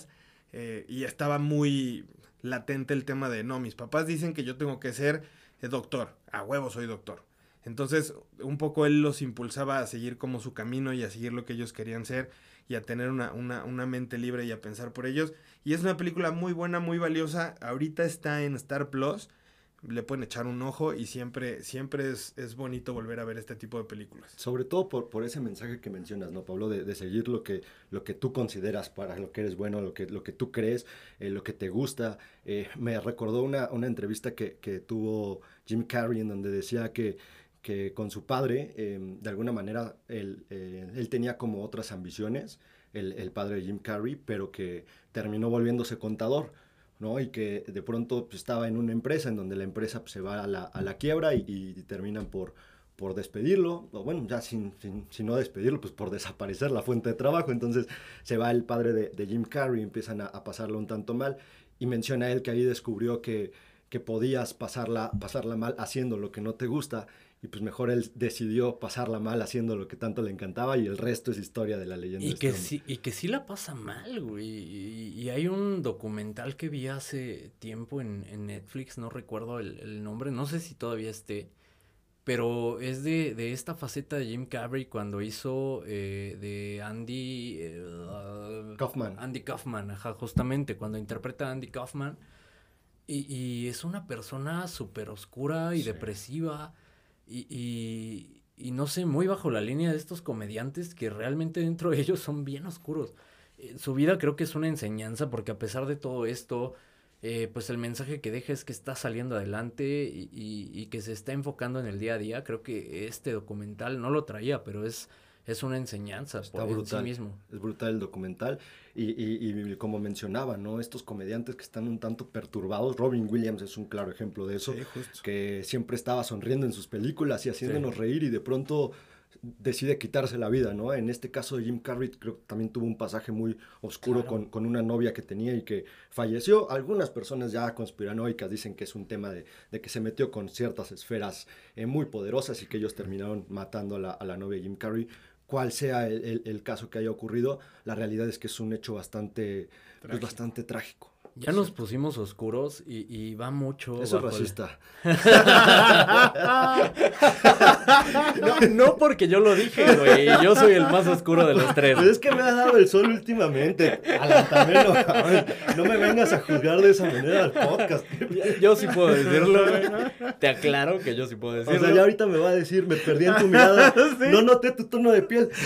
eh, y estaba muy latente el tema de, no, mis papás dicen que yo tengo que ser doctor, a huevo soy doctor. Entonces, un poco él los impulsaba a seguir como su camino y a seguir lo que ellos querían ser y a tener una, una, una, mente libre y a pensar por ellos. Y es una película muy buena, muy valiosa. Ahorita está en Star Plus. Le pueden echar un ojo y siempre, siempre es, es bonito volver a ver este tipo de películas. Sobre todo por, por ese mensaje que mencionas, ¿no, Pablo? De, de, seguir lo que, lo que tú consideras para lo que eres bueno, lo que, lo que tú crees, eh, lo que te gusta. Eh, me recordó una, una entrevista que, que, tuvo Jim Carrey en donde decía que, que con su padre, eh, de alguna manera, él, eh, él tenía como otras ambiciones, el, el padre de Jim Carrey, pero que terminó volviéndose contador ¿no? Y que de pronto pues, estaba en una empresa en donde la empresa pues, se va a la, a la quiebra y, terminan por, por despedirlo, o bueno, ya sin, sin, sin, no despedirlo, pues por desaparecer la fuente de trabajo. Entonces se va el padre de, de Jim Carrey, empiezan a, a, pasarlo un tanto mal y menciona él que ahí descubrió que, que podías pasarla, pasarla mal haciendo lo que no te gusta y pues mejor él decidió pasarla mal haciendo lo que tanto le encantaba y el resto es historia de la leyenda. Y, que, sí, y que sí la pasa mal, güey. Y, y, hay un documental que vi hace tiempo en, en Netflix, no recuerdo el, el, nombre, no sé si todavía esté, pero es de, de esta faceta de Jim Carrey cuando hizo eh, de Andy... Eh, Kaufman. Andy Kaufman, ajá, justamente, cuando interpreta a Andy Kaufman. Y, y es una persona súper oscura y sí. depresiva y, y, y, no sé, muy bajo la línea de estos comediantes que realmente dentro de ellos son bien oscuros. Eh, su vida creo que es una enseñanza porque a pesar de todo esto, eh, pues el mensaje que deja es que está saliendo adelante y, y, que se está enfocando en el día a día. Creo que este documental no lo traía, pero es, es una enseñanza Está por brutal, sí mismo. Es brutal el documental. Y, y, y, como mencionaba, ¿no? Estos comediantes que están un tanto perturbados. Robin Williams es un claro ejemplo de eso. Sí, que siempre estaba sonriendo en sus películas y haciéndonos sí. reír y de pronto decide quitarse la vida, ¿no? En este caso de Jim Carrey creo que también tuvo un pasaje muy oscuro claro. con, con, una novia que tenía y que falleció. Algunas personas ya conspiranoicas dicen que es un tema de, de que se metió con ciertas esferas eh, muy poderosas y que ellos terminaron matando a la, a la novia de Jim Carrey cual sea el, el, el, caso que haya ocurrido, la realidad es que es un hecho bastante, pues, bastante trágico. Ya nos pusimos oscuros y, y va mucho. Eso es racista. No, no, porque yo lo dije, güey. Yo soy el más oscuro de los tres. Es que me ha dado el sol últimamente. Alantamelo, no me vengas a juzgar de esa manera al podcast. Yo sí puedo decirlo, güey. Te aclaro que yo sí puedo decirlo. O sea, ya ahorita me va a decir, me perdí en tu mirada. ¿Sí? No noté tu tono de piel.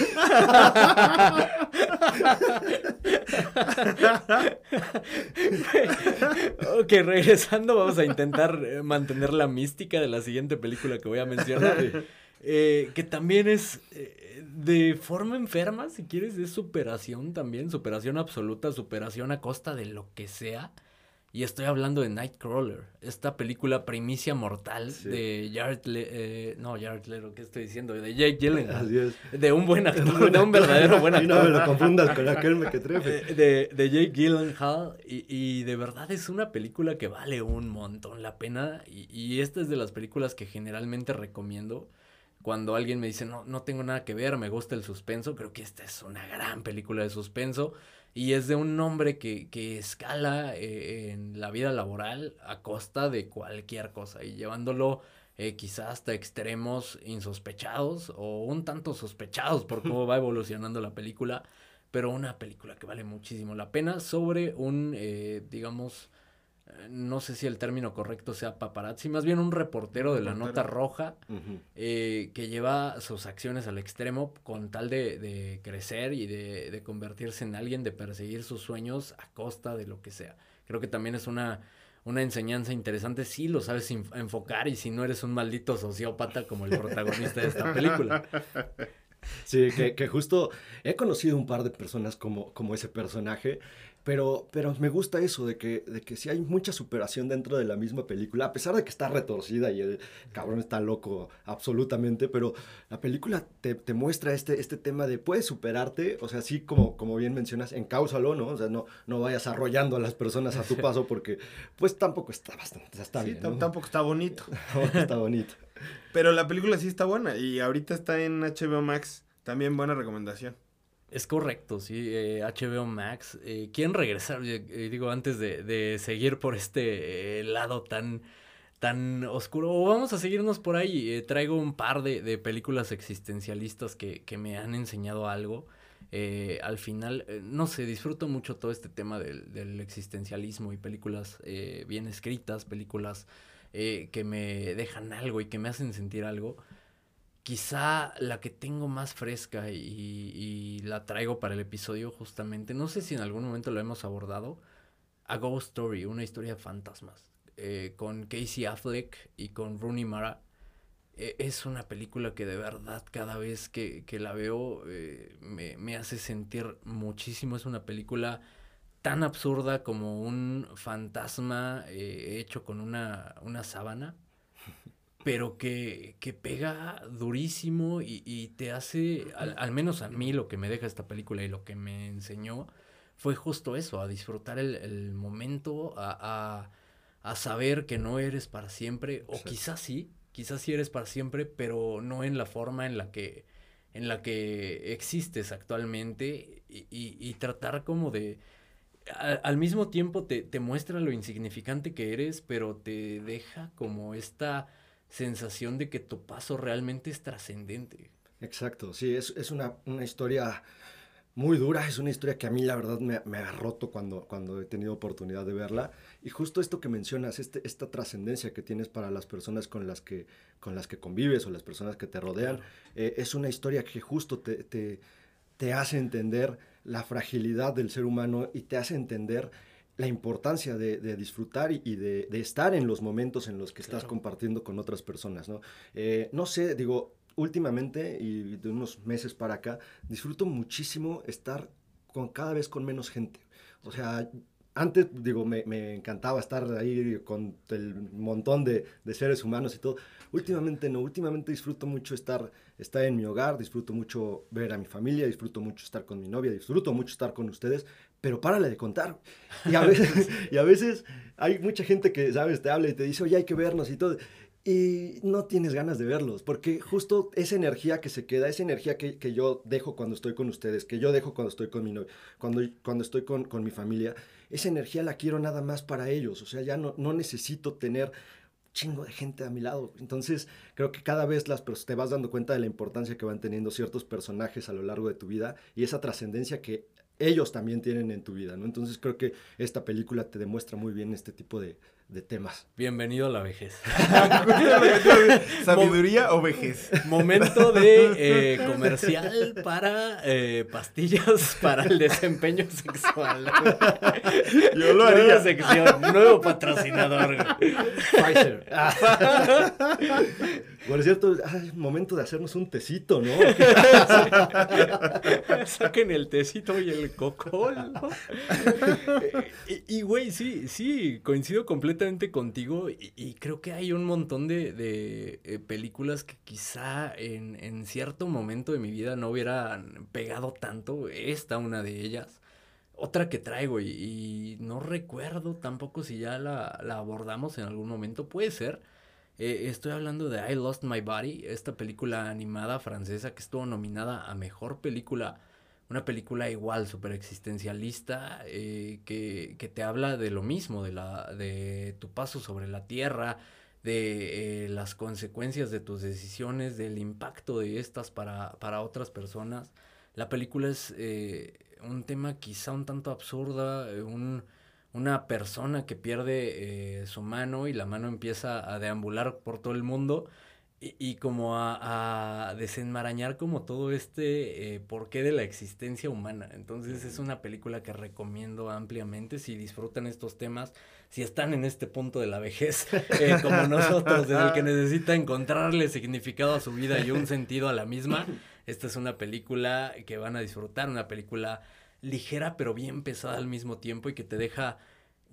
ok, regresando, vamos a intentar eh, mantener la mística de la siguiente película que voy a mencionar. Eh, que también es eh, de forma enferma, si quieres, es superación también, superación absoluta, superación a costa de lo que sea. Y estoy hablando de Nightcrawler, esta película primicia mortal sí. de Jared Le eh, no, Jared Leto, ¿qué estoy diciendo? De Jake Gyllenhaal. De un buen actor, de un verdadero buen actor. Y no me lo confundas con aquel mequetrefe. De, de Jake Gyllenhaal y, y, de verdad es una película que vale un montón la pena y, y esta es de las películas que generalmente recomiendo cuando alguien me dice, no, no tengo nada que ver, me gusta el suspenso, creo que esta es una gran película de suspenso. Y es de un hombre que, que escala eh, en la vida laboral a costa de cualquier cosa y llevándolo eh, quizás hasta extremos insospechados o un tanto sospechados por cómo va evolucionando la película. Pero una película que vale muchísimo la pena sobre un, eh, digamos, no sé si el término correcto sea paparazzi, más bien un reportero de la nota roja uh -huh. eh, que lleva sus acciones al extremo con tal de, de crecer y de, de, convertirse en alguien, de perseguir sus sueños a costa de lo que sea. Creo que también es una, una enseñanza interesante si lo sabes enfocar y si no eres un maldito sociópata como el protagonista de esta película. Sí, que, que, justo he conocido un par de personas como, como ese personaje pero, pero me gusta eso, de que, de que sí hay mucha superación dentro de la misma película, a pesar de que está retorcida y el cabrón está loco absolutamente, pero la película te, te muestra este, este tema de puedes superarte, o sea, sí como, como bien mencionas, encáusalo, ¿no? O sea, no, no vayas arrollando a las personas a tu paso porque pues tampoco está bastante, está sí, bien. ¿no? Tampoco está bonito. está bonito. Pero la película sí está buena y ahorita está en HBO Max, también buena recomendación. Es correcto, sí, eh, HBO Max. Eh, ¿Quieren regresar? Digo, antes de, de, seguir por este eh, lado tan, tan oscuro, o vamos a seguirnos por ahí. Eh, traigo un par de, de películas existencialistas que, que, me han enseñado algo. Eh, al final, no sé, disfruto mucho todo este tema del, del existencialismo y películas bien escritas, películas que me dejan algo y que me hacen sentir algo. Quizá la que tengo más fresca y, y la traigo para el episodio justamente, no sé si en algún momento lo hemos abordado, A Ghost Story, una historia de fantasmas, eh, con Casey Affleck y con Rooney Mara. Eh, es una película que de verdad cada vez que, que la veo eh, me, me hace sentir muchísimo. Es una película tan absurda como un fantasma hecho con una, una sábana, pero que, que pega durísimo y, y te hace, al, al, menos a mí lo que me deja esta película y lo que me enseñó fue justo eso, a disfrutar el, el momento, a, a, a, saber que no eres para siempre, o sí. quizás sí, quizás sí eres para siempre, pero no en la forma en la que, en la que existes actualmente y, y, y tratar como de al mismo tiempo te, te, muestra lo insignificante que eres, pero te deja como esta sensación de que tu paso realmente es trascendente. Exacto, sí, es, es una, una, historia muy dura, es una historia que a mí la verdad me, me, ha roto cuando, cuando he tenido oportunidad de verla. Y justo esto que mencionas, este, esta trascendencia que tienes para las personas con las que, con las que convives o las personas que te rodean, eh, es una historia que justo te, te, te hace entender la fragilidad del ser humano y te hace entender la importancia de, de disfrutar y, de, de, estar en los momentos en los que claro. estás compartiendo con otras personas, ¿no? Eh, no sé, digo, últimamente y de unos meses para acá, disfruto muchísimo estar con cada vez con menos gente. O sea, antes, digo, me, me, encantaba estar ahí con el montón de, de, seres humanos y todo. Últimamente no, últimamente disfruto mucho estar, estar en mi hogar, disfruto mucho ver a mi familia, disfruto mucho estar con mi novia, disfruto mucho estar con ustedes, pero párale de contar. Y a veces, y a veces hay mucha gente que, ¿sabes? Te habla y te dice, oye, hay que vernos y todo y no tienes ganas de verlos, porque justo esa energía que se queda, esa energía que, que, yo dejo cuando estoy con ustedes, que yo dejo cuando estoy con mi novia, cuando, cuando estoy con, con mi familia, esa energía la quiero nada más para ellos, o sea, ya no, no necesito tener chingo de gente a mi lado. Entonces, creo que cada vez las, te vas dando cuenta de la importancia que van teniendo ciertos personajes a lo largo de tu vida y esa trascendencia que ellos también tienen en tu vida, ¿no? Entonces creo que esta película te demuestra muy bien este tipo de, de temas. Bienvenido a la vejez. ¿Sabiduría o vejez? Momento de eh, comercial para eh, pastillas para el desempeño sexual. Yo lo haría. Nueva sección, nuevo patrocinador. Pfizer. Por cierto, ay, momento de hacernos un tecito, ¿no? Saquen el tecito y el cocol, ¿no? y, güey, sí, sí, coincido completamente contigo y, creo que hay un montón de, de eh, películas que quizá en, en, cierto momento de mi vida no hubieran pegado tanto. Esta, una de ellas. Otra que traigo y, y no recuerdo tampoco si ya la, la abordamos en algún momento, puede ser eh, estoy hablando de I Lost My Body, esta película animada francesa que estuvo nominada a Mejor Película. Una película igual, súper existencialista, eh, que, que, te habla de lo mismo, de, la, de tu paso sobre la tierra, de eh, las consecuencias de tus decisiones, del impacto de estas para, para otras personas. La película es eh, un tema quizá un tanto absurda, un una persona que pierde su mano y la mano empieza a deambular por todo el mundo y, y como a, a, desenmarañar como todo este eh, porqué de la existencia humana. Entonces es una película que recomiendo ampliamente si disfrutan estos temas, si están en este punto de la vejez eh, como nosotros, en el que necesita encontrarle significado a su vida y un sentido a la misma. Esta es una película que van a disfrutar, una película ligera pero bien pesada al mismo tiempo y que te deja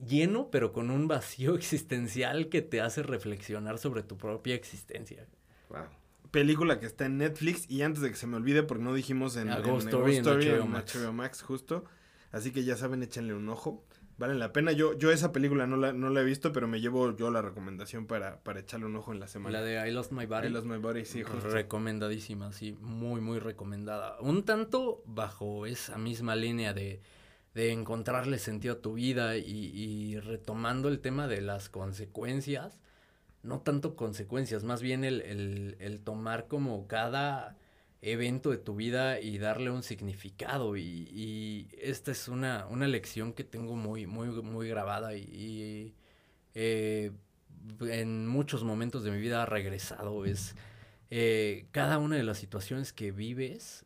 lleno pero con un vacío existencial que te hace reflexionar sobre tu propia existencia. Wow. Película que está en Netflix y antes de que se me olvide porque no dijimos en, A en, Ghost Story, en, Story, en HBO, Max. HBO Max justo. Así que ya saben, échenle un ojo. Vale la pena. Yo, yo esa película no la, no la he visto, pero me llevo yo la recomendación para, para echarle un ojo en la semana. La de I Lost My Body. I Lost My Body, sí, justo. Recomendadísima, sí. Muy, muy recomendada. Un tanto bajo esa misma línea de, de encontrarle sentido a tu vida y, y, retomando el tema de las consecuencias. No tanto consecuencias, más bien el, el, el tomar como cada evento de tu vida y darle un significado y, y esta es una, una, lección que tengo muy, muy, muy grabada y, eh, en muchos momentos de mi vida ha regresado es eh, cada una de las situaciones que vives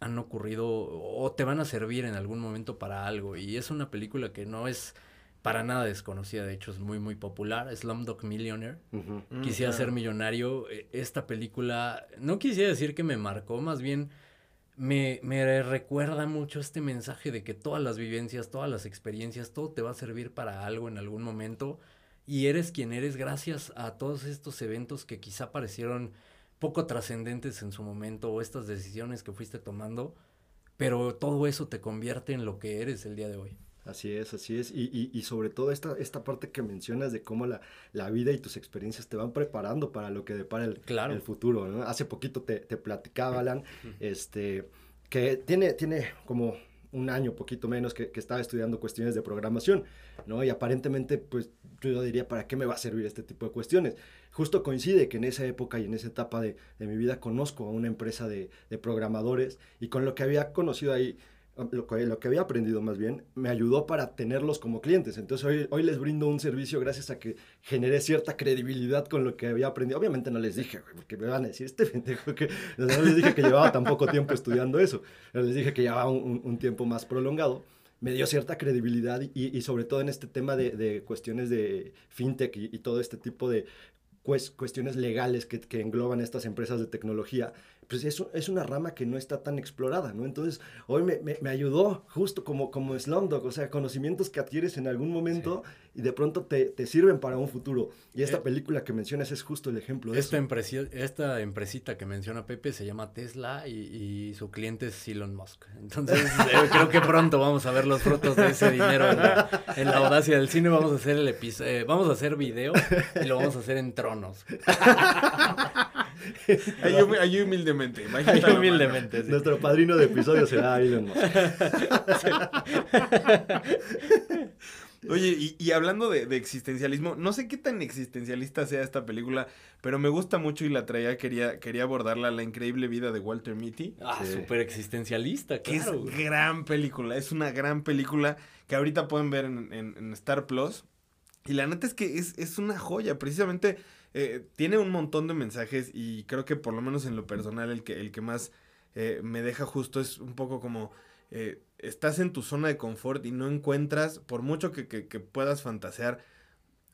han ocurrido o te van a servir en algún momento para algo. Y es una película que no es para nada desconocida, de hecho es muy muy popular, Slumdog Millionaire. Mm, Quisiera ser millonario. Eh, Esta película, no quisiera decir que me marcó, más bien me, me recuerda mucho este mensaje de que todas las vivencias, todas las experiencias, todo te va a servir para algo en algún momento. Y eres quien eres gracias a todos estos eventos que quizá parecieron poco trascendentes en su momento o estas decisiones que fuiste tomando, pero todo eso te convierte en lo que eres el día de hoy. Así es, así es. Y, y, y sobre todo esta, esta parte que mencionas de cómo la, la, vida y tus experiencias te van preparando para lo que depara el, claro. el futuro. ¿no? Hace poquito te, te platicaba, Alan, este, que tiene, tiene como un año, poquito menos, que, que, estaba estudiando cuestiones de programación, ¿no? Y aparentemente, pues yo diría, ¿para qué me va a servir este tipo de cuestiones? Justo coincide que en esa época y en esa etapa de, de mi vida conozco a una empresa de, de, programadores y con lo que había conocido ahí, lo que, lo que, había aprendido más bien, me ayudó para tenerlos como clientes. Entonces hoy, hoy les brindo un servicio gracias a que generé cierta credibilidad con lo que había aprendido. Obviamente no les dije, porque me van a decir, este pendejo que no les dije que llevaba tan poco tiempo estudiando eso. Les dije que llevaba un, un tiempo más prolongado me dio cierta credibilidad y, sobre todo en este tema de, de cuestiones de fintech y, y, todo este tipo de cuestiones legales que, que, engloban estas empresas de tecnología, pues es, es, una rama que no está tan explorada, ¿no? Entonces, hoy me, me, me ayudó justo como, como Slumdog, o sea, conocimientos que adquieres en algún momento sí. y de pronto te, te, sirven para un futuro. Y esta eh, película que mencionas es justo el ejemplo de esta eso. Empresi esta empresita que menciona Pepe se llama Tesla y, y su cliente es Elon Musk. Entonces, eh, creo que pronto vamos a ver los frutos de ese dinero en la, en la audacia del cine. Vamos a hacer el episodio, eh, vamos a hacer video y lo vamos a hacer en tronos. Ahí, humildemente. Ahí humildemente. Sí. Nuestro padrino de episodio será Elon Musk. Oye, y, y hablando de, de, existencialismo, no sé qué tan existencialista sea esta película, pero me gusta mucho y la traía, quería, quería abordarla, La increíble vida de Walter Mitty. Ah, sí. súper existencialista, claro. Es gran película, es una gran película que ahorita pueden ver en, en, en Star Plus. Y la neta es que es, es una joya, precisamente eh, tiene un montón de mensajes y creo que por lo menos en lo personal el que, el que más eh, me deja justo es un poco como eh, estás en tu zona de confort y no encuentras, por mucho que, que, puedas fantasear,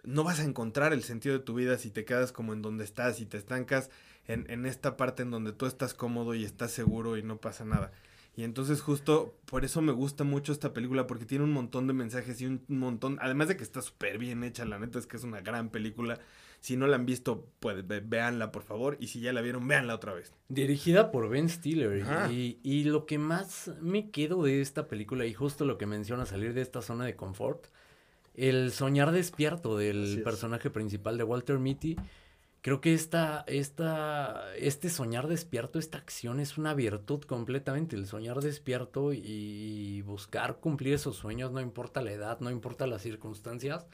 no vas a encontrar el sentido de tu vida si te quedas como en donde estás y te estancas en, en esta parte en donde tú estás cómodo y estás seguro y no pasa nada. Y entonces justo por eso me gusta mucho esta película, porque tiene un montón de mensajes y un montón, además de que está súper bien hecha, la neta es que es una gran película. Si no la han visto, pues véanla por favor, y si ya la vieron, véanla otra vez. Dirigida por Ben Stiller, y, y, lo que más me quedo de esta película, y justo lo que menciona salir de esta zona de confort, el soñar despierto del personaje principal de Walter Mitty, creo que esta, esta, este soñar despierto, esta acción es una virtud completamente. El soñar despierto y buscar cumplir esos sueños, no importa la edad, no importa las circunstancias.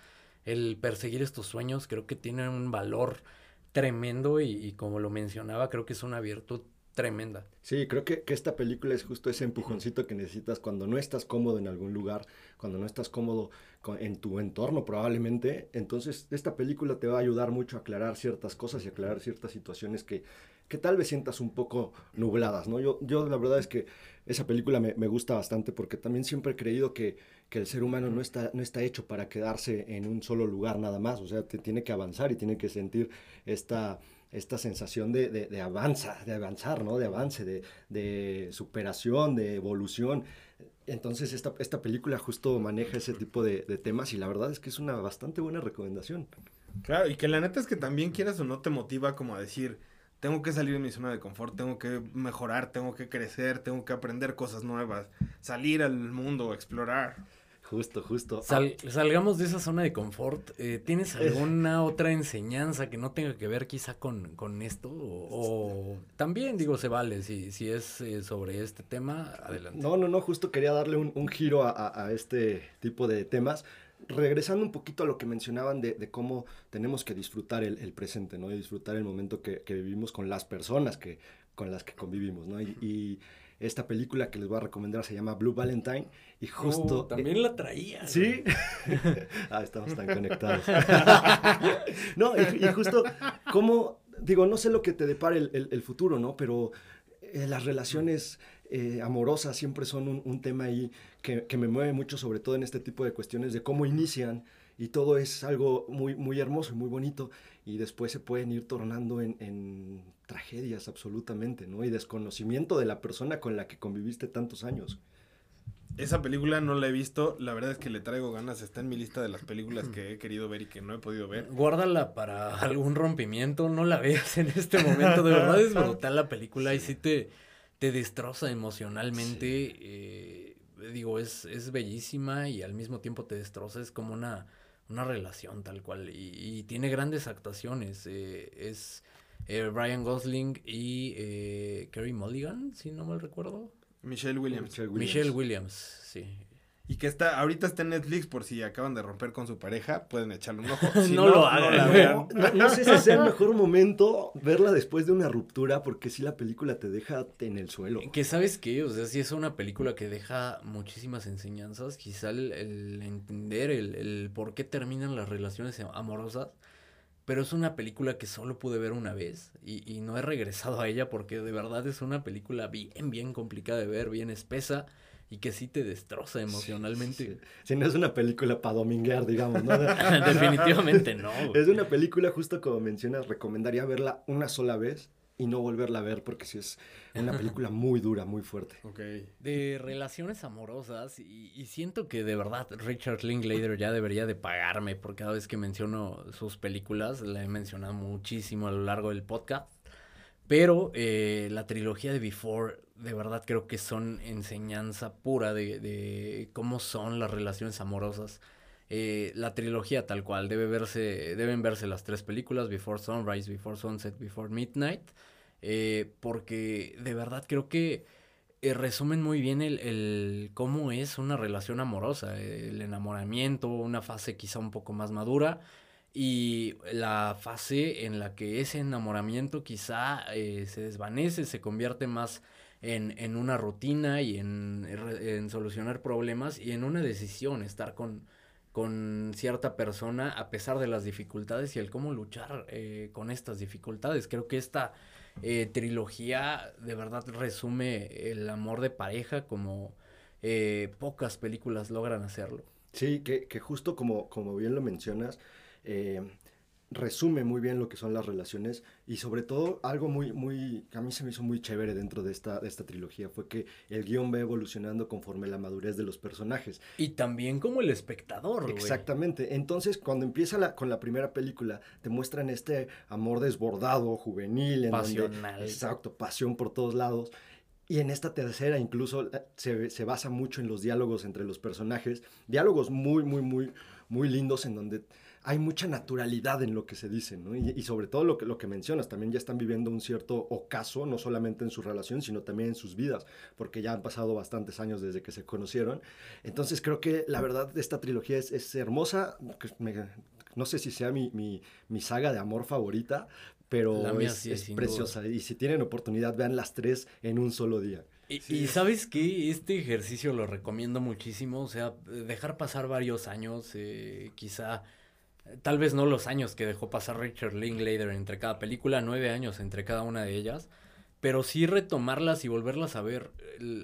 El perseguir estos sueños creo que tiene un valor tremendo y, y como lo mencionaba, creo que es una virtud tremenda. Sí, creo que, que, esta película es justo ese empujoncito que necesitas cuando no estás cómodo en algún lugar, cuando no estás cómodo en tu entorno probablemente. Entonces, esta película te va a ayudar mucho a aclarar ciertas cosas y aclarar ciertas situaciones que, que tal vez sientas un poco nubladas, ¿no? Yo, yo la verdad es que esa película me, me gusta bastante porque también siempre he creído que, que el ser humano no está, no está hecho para quedarse en un solo lugar nada más, o sea, te tiene que avanzar y tiene que sentir esta esta sensación de, de, avanza, de avanzar, ¿no? De avance, de, de superación, de evolución. Entonces esta, esta película justo maneja ese tipo de, de, temas y la verdad es que es una bastante buena recomendación. Claro, y que la neta es que también quieras o no te motiva como a decir, tengo que salir de mi zona de confort, tengo que mejorar, tengo que crecer, tengo que aprender cosas nuevas, salir al mundo, explorar. Justo, justo. Sal, salgamos de esa zona de confort. Eh, ¿Tienes alguna otra enseñanza que no tenga que ver quizá con, con esto? O, o, también, digo, se vale si, si es eh, sobre este tema, adelante. No, no, no, justo quería darle un, un giro a, a, a, este tipo de temas. Regresando un poquito a lo que mencionaban de, de cómo tenemos que disfrutar el, el, presente, ¿no? Y disfrutar el momento que, que vivimos con las personas que, con las que convivimos, ¿no? Y, y esta película que les voy a recomendar se llama Blue Valentine y justo... Oh, también la traía. ¿Sí? ah, estamos tan conectados. no, y, y, justo como, digo, no sé lo que te depara el, el, el futuro, ¿no? Pero eh, las relaciones eh, amorosas siempre son un, un tema ahí que, que, me mueve mucho, sobre todo en este tipo de cuestiones de cómo inician y todo es algo muy, muy hermoso y muy bonito y después se pueden ir tornando en, en tragedias absolutamente, ¿no? Y desconocimiento de la persona con la que conviviste tantos años. Esa película no la he visto, la verdad es que le traigo ganas, está en mi lista de las películas que he querido ver y que no he podido ver. Guárdala para algún rompimiento, no la veas en este momento, de verdad es brutal la película y sí te, te destroza emocionalmente, sí. eh, digo, es, es bellísima y al mismo tiempo te destroza, es como una, una relación tal cual y, y tiene grandes actuaciones, eh, es eh, Ryan Gosling y eh, Kerry Mulligan, si no mal recuerdo. Michelle Williams. Michelle Williams. Michelle Williams, sí. Y que está, ahorita está en Netflix por si acaban de romper con su pareja, pueden echarle un ojo. Si no, no, lo hagan. No, no, no, sé si sea el mejor momento verla después de una ruptura, porque si la película te deja en el suelo. Que sabes qué, o sea, si es una película que deja muchísimas enseñanzas, quizá el, el entender el, el por qué terminan las relaciones amorosas, pero es una película que solo pude ver una vez y, y, no he regresado a ella porque de verdad es una película bien, bien complicada de ver, bien espesa y que sí te destroza emocionalmente. Sí, sí. Si no es una película para dominguear, digamos, ¿no? Definitivamente no. Es una película, justo como mencionas, recomendaría verla una sola vez y no volverla a ver porque sí es una película muy dura, muy fuerte. Okay. De relaciones amorosas y, y, siento que de verdad Richard Linklater ya debería de pagarme por cada vez que menciono sus películas, la he mencionado muchísimo a lo largo del podcast, pero eh, la trilogía de Before de verdad creo que son enseñanza pura de, de cómo son las relaciones amorosas. Eh, la trilogía tal cual, debe verse, deben verse las tres películas, Before Sunrise, Before Sunset, Before Midnight, eh, porque de verdad creo que eh, resumen muy bien el, el, cómo es una relación amorosa, el enamoramiento, una fase quizá un poco más madura y la fase en la que ese enamoramiento quizá eh, se desvanece, se convierte más en, en una rutina y en, en solucionar problemas y en una decisión, estar con con cierta persona a pesar de las dificultades y el cómo luchar eh, con estas dificultades. Creo que esta eh, trilogía de verdad resume el amor de pareja como eh, pocas películas logran hacerlo. Sí, que, que justo como, como bien lo mencionas, resume muy bien lo que son las relaciones y sobre todo algo muy, muy, a mí se me hizo muy chévere dentro de esta, de esta trilogía fue que el guion va evolucionando conforme la madurez de los personajes. Y también como el espectador. Exactamente. Wey. Entonces, cuando empieza la, con la primera película, te muestran este amor desbordado, juvenil. En Pasional. Donde, exacto, pasión por todos lados. Y en esta tercera incluso se, se basa mucho en los diálogos entre los personajes. Diálogos muy, muy, muy, muy lindos en donde hay mucha naturalidad en lo que se dice, ¿no? Y, y, sobre todo lo que, lo que mencionas, también ya están viviendo un cierto ocaso, no solamente en su relación, sino también en sus vidas, porque ya han pasado bastantes años desde que se conocieron. Entonces creo que la verdad esta trilogía es, es hermosa, me, no sé si sea mi, mi, mi, saga de amor favorita, pero es, sí es, preciosa. Duda. Y si tienen oportunidad, vean las tres en un solo día. Y, sí. y, sabes que este ejercicio lo recomiendo muchísimo, o sea, dejar pasar varios años, eh, quizá tal vez no los años que dejó pasar Richard Linklater entre cada película, nueve años entre cada una de ellas, pero sí retomarlas y volverlas a ver.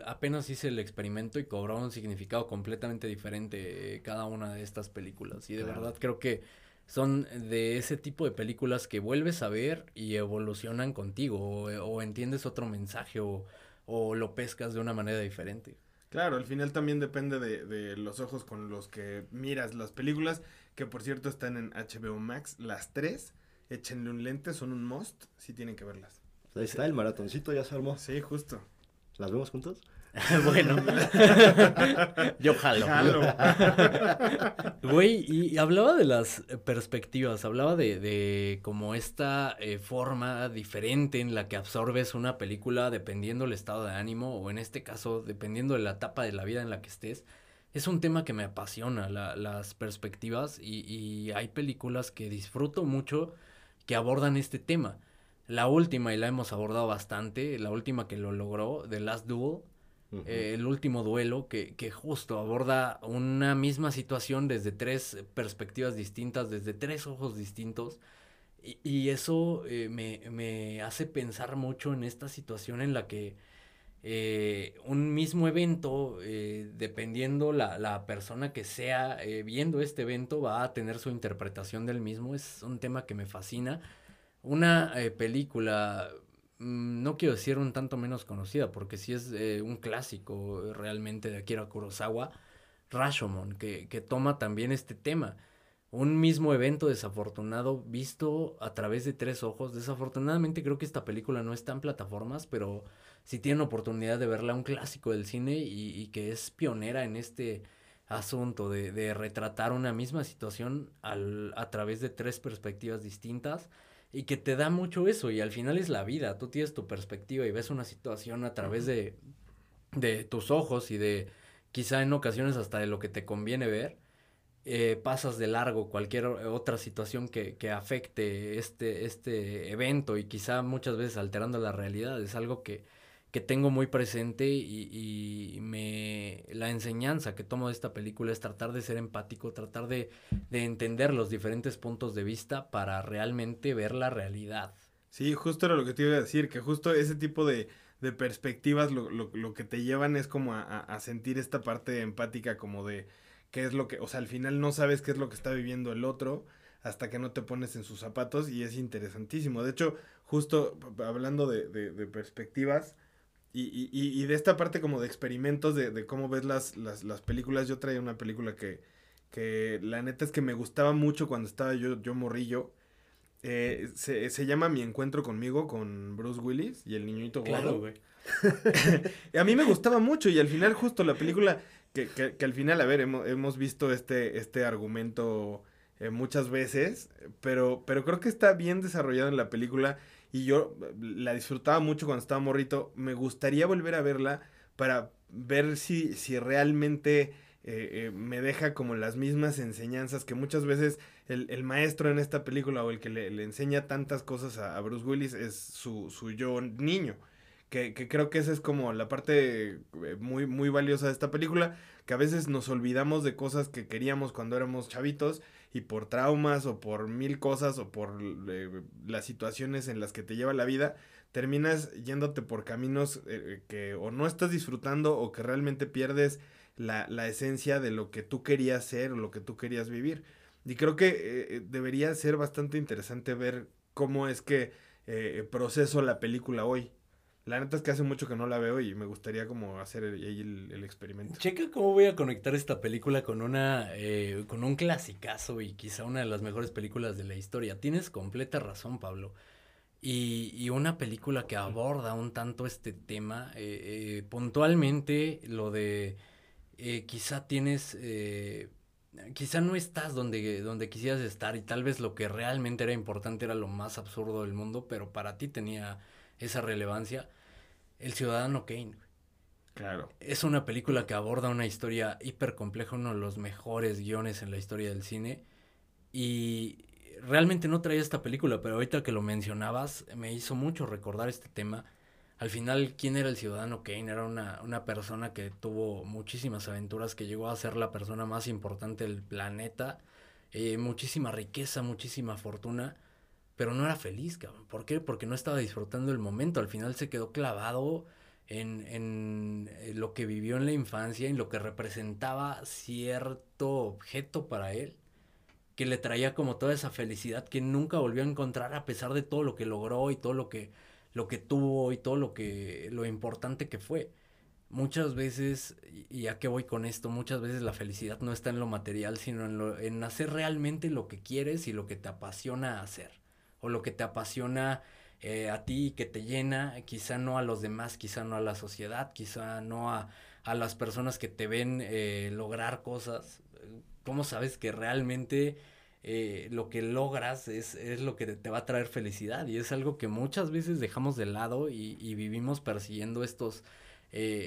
Apenas hice el experimento y cobró un significado completamente diferente cada una de estas películas. Y de claro. verdad creo que son de ese tipo de películas que vuelves a ver y evolucionan contigo o, o entiendes otro mensaje o, o lo pescas de una manera diferente. Claro, al final también depende de, de, los ojos con los que miras las películas, que por cierto están en HBO Max, las tres. Échenle un lente, son un must, sí tienen que verlas. Ahí está, el maratoncito ya se armó. Sí, justo. ¿Las vemos juntos? bueno, yo jalo. jalo. Güey, y hablaba de las perspectivas, hablaba de, de como esta eh, forma diferente en la que absorbes una película dependiendo del estado de ánimo, o en este caso, dependiendo de la etapa de la vida en la que estés. Es un tema que me apasiona, la, las perspectivas, y, y hay películas que disfruto mucho que abordan este tema La última, y la hemos abordado bastante, la última que lo logró, The Last Duel, eh, el último duelo, que, que justo aborda una misma situación desde tres perspectivas distintas, desde tres ojos distintos. Y, y eso eh, me, me, hace pensar mucho en esta situación en la que eh, un mismo evento, eh, dependiendo la, la, persona que sea viendo este evento, va a tener su interpretación del mismo. Es un tema que me fascina. Una película Mm, no quiero decir un tanto menos conocida, porque sí es eh, un clásico realmente de Akira Kurosawa, Rashomon, que, que toma también este tema. Un mismo evento desafortunado visto a través de tres ojos. Desafortunadamente creo que esta película no está en plataformas, pero si tienen oportunidad de verla, un clásico del cine y, y que es pionera en este asunto de, de retratar una misma situación al, a través de tres perspectivas distintas y que te da mucho eso. Y al final es la vida, tú tienes tu perspectiva y ves una situación a través de, de tus ojos y de quizá en ocasiones hasta de lo que te conviene ver, eh, pasas de largo cualquier otra situación que, que afecte este, este evento y quizá muchas veces alterando la realidad, es algo que, que tengo muy presente y, y, me la enseñanza que tomo de esta película es tratar de ser empático, tratar de, de, entender los diferentes puntos de vista para realmente ver la realidad. Sí, justo era lo que te iba a decir, que justo ese tipo de, de perspectivas lo, lo, lo, que te llevan es como a, a, sentir esta parte empática como de qué es lo que, o sea, al final no sabes qué es lo que está viviendo el otro hasta que no te pones en sus zapatos y es interesantísimo. De hecho, justo hablando de, de, de perspectivas, y, y, y, de esta parte como de experimentos de, de cómo ves las, las, las, películas, yo traía una película que, que la neta es que me gustaba mucho cuando estaba yo, yo morrillo. Eh, se, se, llama Mi Encuentro conmigo con Bruce Willis y el niñito claro, güey. a mí me gustaba mucho y al final justo la película, que, que, que al final, a ver, hemos, hemos visto este, este argumento eh, muchas veces, pero, pero creo que está bien desarrollado en la película y yo la disfrutaba mucho cuando estaba morrito. Me gustaría volver a verla para ver si, si realmente eh, eh, me deja como las mismas enseñanzas que muchas veces el, el maestro en esta película o el que le, le enseña tantas cosas a, a, Bruce Willis es su, su yo niño. Que, creo que esa es como la parte eh, muy, muy valiosa de esta película, que a veces nos olvidamos de cosas que queríamos cuando éramos chavitos y por traumas o por mil cosas o por eh, las situaciones en las que te lleva la vida, terminas yéndote por caminos eh, que o no estás disfrutando o que realmente pierdes la, la, esencia de lo que tú querías ser o lo que tú querías vivir. Y creo que debería ser bastante interesante ver cómo es que proceso la película hoy. La neta es que hace mucho que no la veo y me gustaría como hacer el, el, el experimento. Checa cómo voy a conectar esta película con una eh, con un clasicazo y quizá una de las mejores películas de la historia. Tienes completa razón, Pablo. Y, y una película que aborda un tanto este tema, eh, eh, puntualmente lo de quizá tienes, quizá no estás donde, donde quisieras estar y tal vez lo que realmente era importante era lo más absurdo del mundo, pero para ti tenía esa relevancia. El Ciudadano Kane. Claro. Es una película que aborda una historia hiper compleja, uno de los mejores guiones en la historia del cine. Y realmente no traía esta película, pero ahorita que lo mencionabas, me hizo mucho recordar este tema. Al final, ¿quién era el ciudadano Kane? Era una, una persona que tuvo muchísimas aventuras, que llegó a ser la persona más importante del planeta, eh, muchísima riqueza, muchísima fortuna, pero no era feliz, cabrón. ¿Por qué? Porque no estaba disfrutando el momento. Al final se quedó clavado en, en, lo que vivió en la infancia, en lo que representaba cierto objeto para él, que le traía como toda esa felicidad que nunca volvió a encontrar a pesar de todo lo que logró y todo lo que, lo que tuvo y todo lo que, lo importante que fue. Muchas veces, y a qué voy con esto, muchas veces la felicidad no está en lo material, sino en, lo, en hacer realmente lo que quieres y lo que te apasiona hacer o lo que te apasiona eh, a ti, que te llena, quizá no a los demás, quizá no a la sociedad, quizá no a, a las personas que te ven eh, lograr cosas. ¿Cómo sabes que realmente eh, lo que logras es, es lo que te, va a traer felicidad? Y es algo que muchas veces dejamos de lado y, y vivimos persiguiendo estos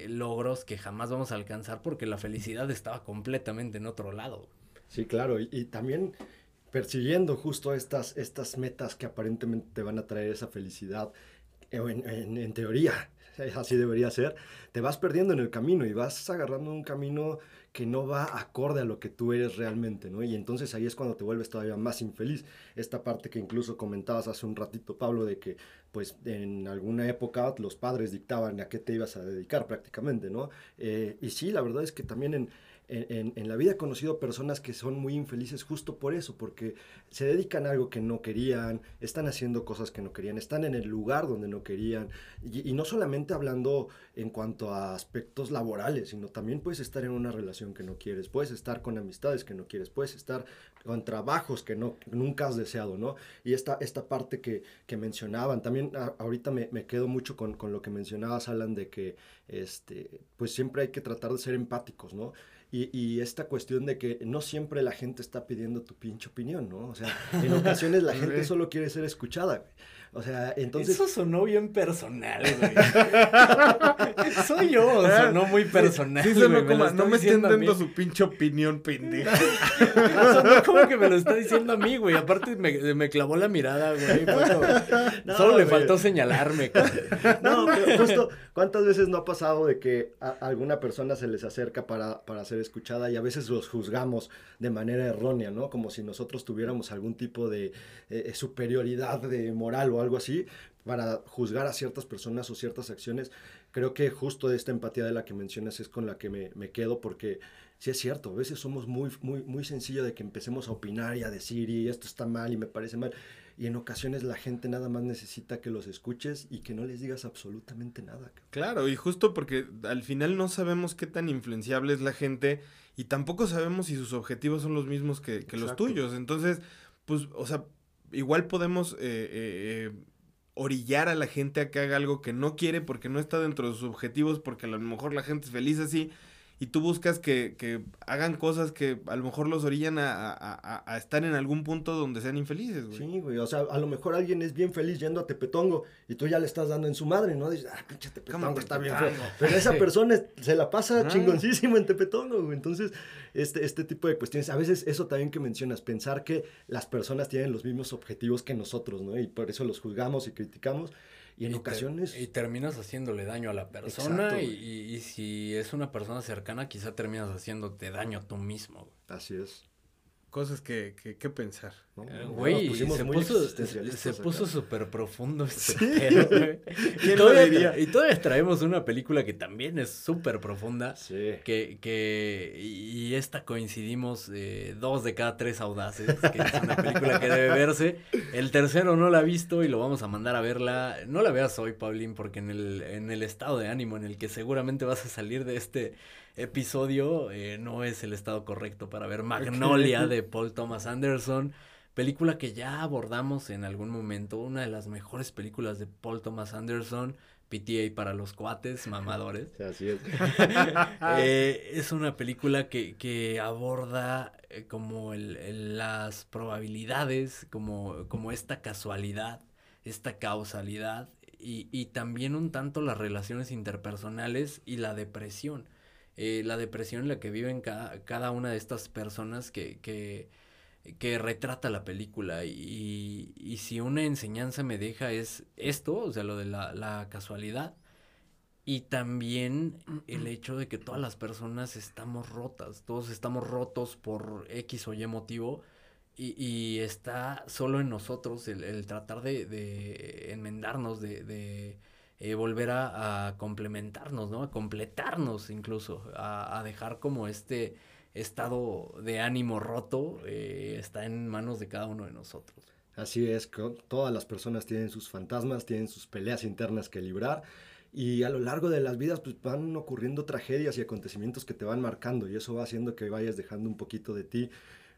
logros que jamás vamos a alcanzar porque la felicidad estaba completamente en otro lado. Sí, claro, y, y también persiguiendo justo estas, estas metas que aparentemente te van a traer esa felicidad, en, en, en teoría, así debería ser, te vas perdiendo en el camino y vas agarrando un camino que no va acorde a lo que tú eres realmente, ¿no? Y entonces ahí es cuando te vuelves todavía más infeliz. Esta parte que incluso comentabas hace un ratito, Pablo, de que pues en alguna época los padres dictaban a qué te ibas a dedicar prácticamente, ¿no? Eh, y sí, la verdad es que también en, en, en, la vida he conocido personas que son muy infelices justo por eso, porque se dedican a algo que no querían, están haciendo cosas que no querían, están en el lugar donde no querían, y, y no solamente hablando en cuanto a aspectos laborales, sino también puedes estar en una relación que no quieres, puedes estar con amistades que no quieres, puedes estar con trabajos que no, nunca has deseado, ¿no? Y esta, esta parte que, que mencionaban, también a, ahorita me, me, quedo mucho con, con lo que mencionabas, Alan, de que este, pues siempre hay que tratar de ser empáticos, ¿no? Y, y, esta cuestión de que no siempre la gente está pidiendo tu pinche opinión, ¿no? O sea, en ocasiones la gente solo quiere ser escuchada, güey. O sea, entonces... Eso sonó bien personal, güey. Soy yo, sonó muy personal, sí, sí sonó como, no me estén dando su pinche opinión, pendeja. sonó como que me lo está diciendo a mí, güey. Aparte me, me clavó la mirada, güey. Bueno, no, solo le faltó señalarme. No, pero justo, ¿cuántas veces no ha pasado de que a alguna persona se les acerca para, para ser escuchada y a veces los juzgamos de manera errónea, ¿no? Como si nosotros tuviéramos algún tipo de eh, superioridad de moral o algo así para juzgar a ciertas personas o ciertas acciones. Creo que justo de esta empatía de la que mencionas es con la que me, me quedo porque sí es cierto, a veces somos muy, muy, muy sencillo de que empecemos a opinar y a decir y esto está mal y me parece mal. Y en ocasiones la gente nada más necesita que los escuches y que no les digas absolutamente nada. Claro, y justo porque al final no sabemos qué tan influenciable es la gente y tampoco sabemos si sus objetivos son los mismos que, que los tuyos. Entonces, pues, o sea, igual podemos eh, eh, orillar a la gente a que haga algo que no quiere porque no está dentro de sus objetivos, porque a lo mejor la gente es feliz así. Y tú buscas que, que hagan cosas que a lo mejor los orillan a, a, a, estar en algún punto donde sean infelices, güey. Sí, güey. O sea, a lo mejor alguien es bien feliz yendo a Tepetongo y tú ya le estás dando en su madre, ¿no? Dices, ah, pinche Tepetongo está bien feo. Pero esa persona se la pasa chingoncísimo en Tepetongo, güey. Entonces, este, este tipo de cuestiones. A veces eso también que mencionas, pensar que las personas tienen los mismos objetivos que nosotros, ¿no? Y por eso los juzgamos y criticamos. Y en y ocasiones... Te, y terminas haciéndole daño a la persona y, y, y, si es una persona cercana, quizá terminas haciéndote daño a tú mismo. Así es. Cosas que, que, que pensar. ¿no? Güey, no, se, puso, se puso súper profundo este ¿Sí? pedo, güey. ¿Quién lo diría? Y todavía traemos una película que también es súper profunda. Sí. Que, que, y esta coincidimos eh, dos de cada tres audaces, que es una película que debe verse. El tercero no la ha visto y lo vamos a mandar a verla. No la veas hoy, Paulín, porque en el, en el estado de ánimo en el que seguramente vas a salir de este episodio eh, no es el estado correcto para ver Magnolia de Paul Thomas Anderson. Película que ya abordamos en algún momento, una de las mejores películas de Paul Thomas Anderson, PTA para los cuates, mamadores. Así es. eh, es una película que, que aborda eh, como el, el, las probabilidades, como, como esta casualidad, esta causalidad y, y también un tanto las relaciones interpersonales y la depresión. Eh, la depresión en la que viven cada, cada una de estas personas que, que, que retrata la película. Y, y, si una enseñanza me deja es esto, o sea, lo de la, la casualidad y también el hecho de que todas las personas estamos rotas, todos estamos rotos por X o Y motivo y, y está solo en nosotros el, el tratar de, de enmendarnos, de, de eh, volver a, complementarnos, ¿no? A completarnos incluso, a, a, dejar como este estado de ánimo roto eh, está en manos de cada uno de nosotros. Así es, todas las personas tienen sus fantasmas, tienen sus peleas internas que librar y a lo largo de las vidas pues van ocurriendo tragedias y acontecimientos que te van marcando y eso va haciendo que vayas dejando un poquito de ti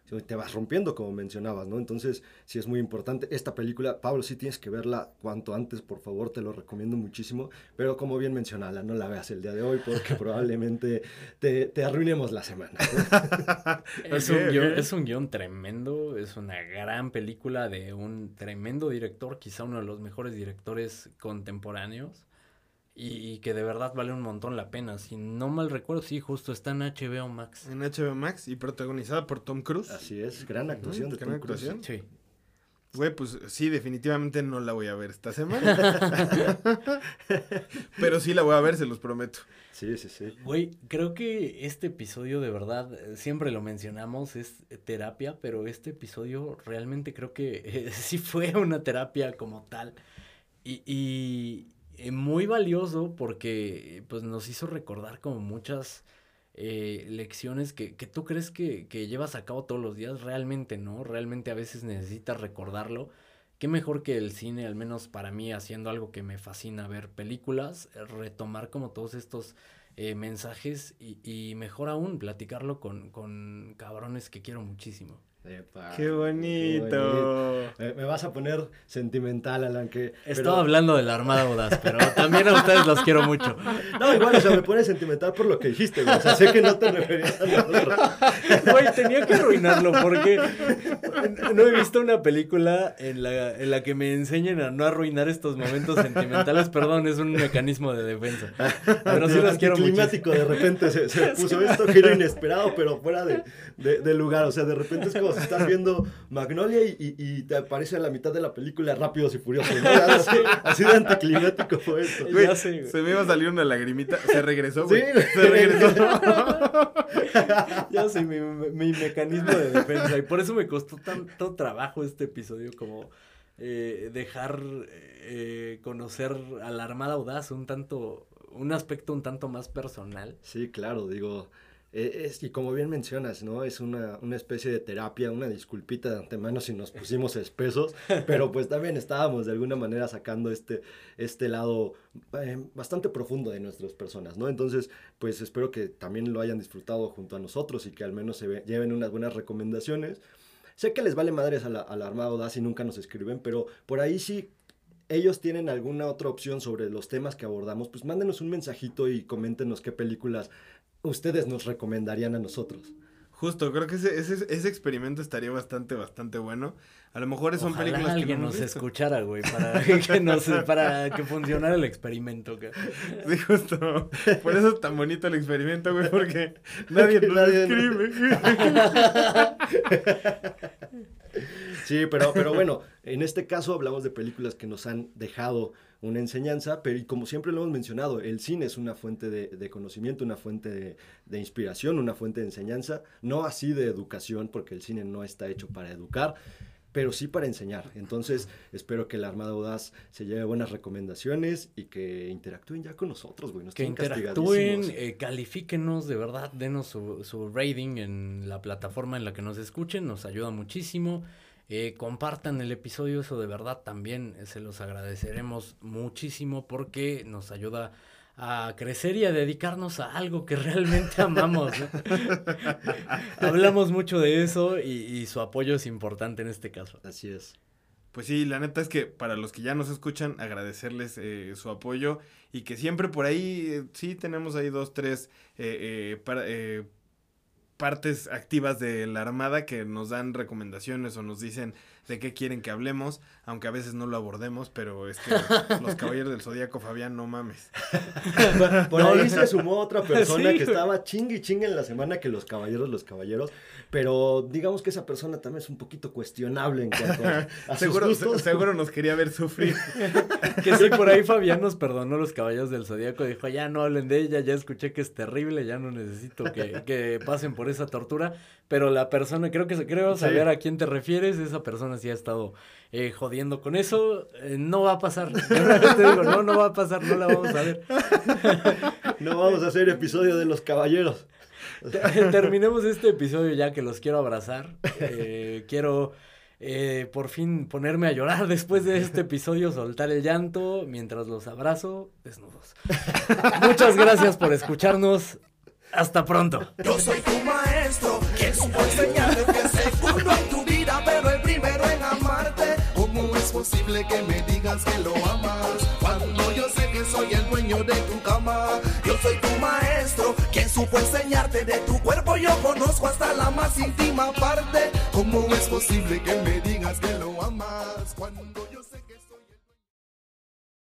te vas rompiendo, como mencionabas, ¿no? Entonces, sí es muy importante. Esta película, Pablo, sí tienes que verla cuanto antes, por favor, te lo recomiendo muchísimo. Pero como bien mencionala, no la veas el día de hoy porque probablemente te, te, arruinemos la semana. ¿no? es, un guion, es un guion tremendo, es una gran película de un tremendo director, quizá uno de los mejores directores contemporáneos. Y, y que de verdad vale un montón la pena. Si no mal recuerdo, sí, justo está en HBO Max. En HBO Max y protagonizada por Tom Cruise. Así es, gran actuación de gran Tom actuación. Sí. Güey, pues sí, definitivamente no la voy a ver esta semana. Pero sí la voy a ver, se los prometo. Sí, sí, sí. Güey, creo que este episodio de verdad, siempre lo mencionamos, es terapia, pero este episodio realmente creo que eh, sí fue una terapia como tal. Y, y, eh, muy valioso porque pues nos hizo recordar como muchas eh, lecciones que, que tú crees que, que llevas a cabo todos los días, realmente no, realmente a veces necesitas recordarlo. Qué mejor que el cine, al menos para mí, haciendo algo que me fascina ver películas, eh, retomar como todos estos eh, mensajes y, y mejor aún platicarlo con, con cabrones que quiero muchísimo. Epa, ¡Qué bonito! Me, me vas a poner sentimental, Alan, que... Estaba hablando de la Armada Audaz, pero también a ustedes los quiero mucho. No, igual, o sea, me pone sentimental por lo que dijiste, güey. O sea, sé que no te referías a nosotros. Güey, tenía que arruinarlo porque no he visto una película en la, en la que me enseñen a no arruinar estos momentos sentimentales. Perdón, es un mecanismo de defensa. Pero sí los quiero mucho. climático, de repente se, se puso esto, giro inesperado, pero fuera de, de, de lugar. O sea, de repente es como si estás viendo Magnolia y, y, y te aparece a la mitad de la película Rápidos y Furiosos. ¿no? Así, así de anticlimático fue esto. Güey, Ya sé, güey. se me iba a salir una lagrimita. Se regresó, Sí, güey. Se regresó. Ya sé, mi, mi mecanismo de defensa. Y por eso me costó tanto trabajo este episodio como eh, dejar eh, conocer a la Armada Audaz un tanto, un aspecto un tanto más personal. Sí, claro, digo, eh, es, y como bien mencionas, ¿no? Es una, una especie de terapia, una disculpita de antemano si nos pusimos espesos, pero pues también estábamos de alguna manera sacando este, este lado eh, bastante profundo de nuestras personas, ¿no? Entonces, pues espero que también lo hayan disfrutado junto a nosotros y que al menos se ve- lleven unas buenas recomendaciones. Sé que les vale madres a la, a la Armada Audaz y nunca nos escriben, pero por ahí sí ellos tienen alguna otra opción sobre los temas que abordamos, pues mándenos un mensajito y coméntenos qué películas ustedes nos recomendarían a nosotros. Justo, creo que ese, ese, ese experimento estaría bastante, bastante bueno. A lo mejor son Ojalá películas que alguien no nos visto. escuchara, güey, para que, nos, para que funcionara el experimento. Sí, justo. Por eso es tan bonito el experimento, güey, porque nadie nos Nadie- escribe. Sí, pero, pero bueno, en este caso hablamos de películas que nos han dejado una enseñanza, pero y como siempre lo hemos mencionado, el cine es una fuente de, de conocimiento, una fuente de, de inspiración, una fuente de enseñanza, no así de educación, porque el cine no está hecho para educar, pero sí para enseñar. Entonces, espero que la Armada Audaz se lleve buenas recomendaciones y que interactúen ya con nosotros, güey. nos Que interactúen, eh, califíquenos, de verdad, denos su, su rating en la plataforma en la que nos escuchen, nos ayuda muchísimo. Eh, compartan el episodio, eso de verdad también eh, se los agradeceremos muchísimo porque nos ayuda a crecer y a dedicarnos a algo que realmente amamos. Hablamos mucho de eso y, y su apoyo es importante en este caso. Así es. Pues sí, la neta es que para los que ya nos escuchan, agradecerles eh, su apoyo y que siempre por ahí, eh, sí tenemos ahí dos, tres para- partes activas de la Armada que nos dan recomendaciones o nos dicen de qué quieren que hablemos, aunque a veces no lo abordemos, pero es que los Caballeros del Zodíaco, Fabián, no mames. Por No, ahí no. se sumó otra persona Sí, que estaba chingue y chingue en la semana que los caballeros, los caballeros. Pero digamos que esa persona también es un poquito cuestionable en cuanto a, a sus Seguro, gustos. se- seguro nos quería ver sufrir. Que sí, por ahí Fabián nos perdonó los caballos del Zodíaco. Dijo, ya no hablen de ella, ya escuché que es terrible, ya no necesito que, que pasen por esa tortura. Pero la persona, creo que creo Sí. saber a quién te refieres, esa persona sí ha estado eh, jodiendo con eso. Eh, no va a pasar. Te digo, no, no va a pasar, no la vamos a ver. No vamos a hacer episodio de los caballeros. Te- Terminemos este episodio ya que los quiero abrazar. Eh, quiero eh, por fin ponerme a llorar después de este episodio, soltar el llanto mientras los abrazo desnudos. Muchas gracias por escucharnos. Hasta pronto. Yo soy tu maestro, que supo enseñarte que segundo posible que me digas que lo amas? Cuando yo sé que soy el dueño de tu cama. Yo soy tu maestro, que supo enseñarte de tu cuerpo. Yo conozco hasta la más íntima parte. ¿Cómo es posible que me digas que lo amas?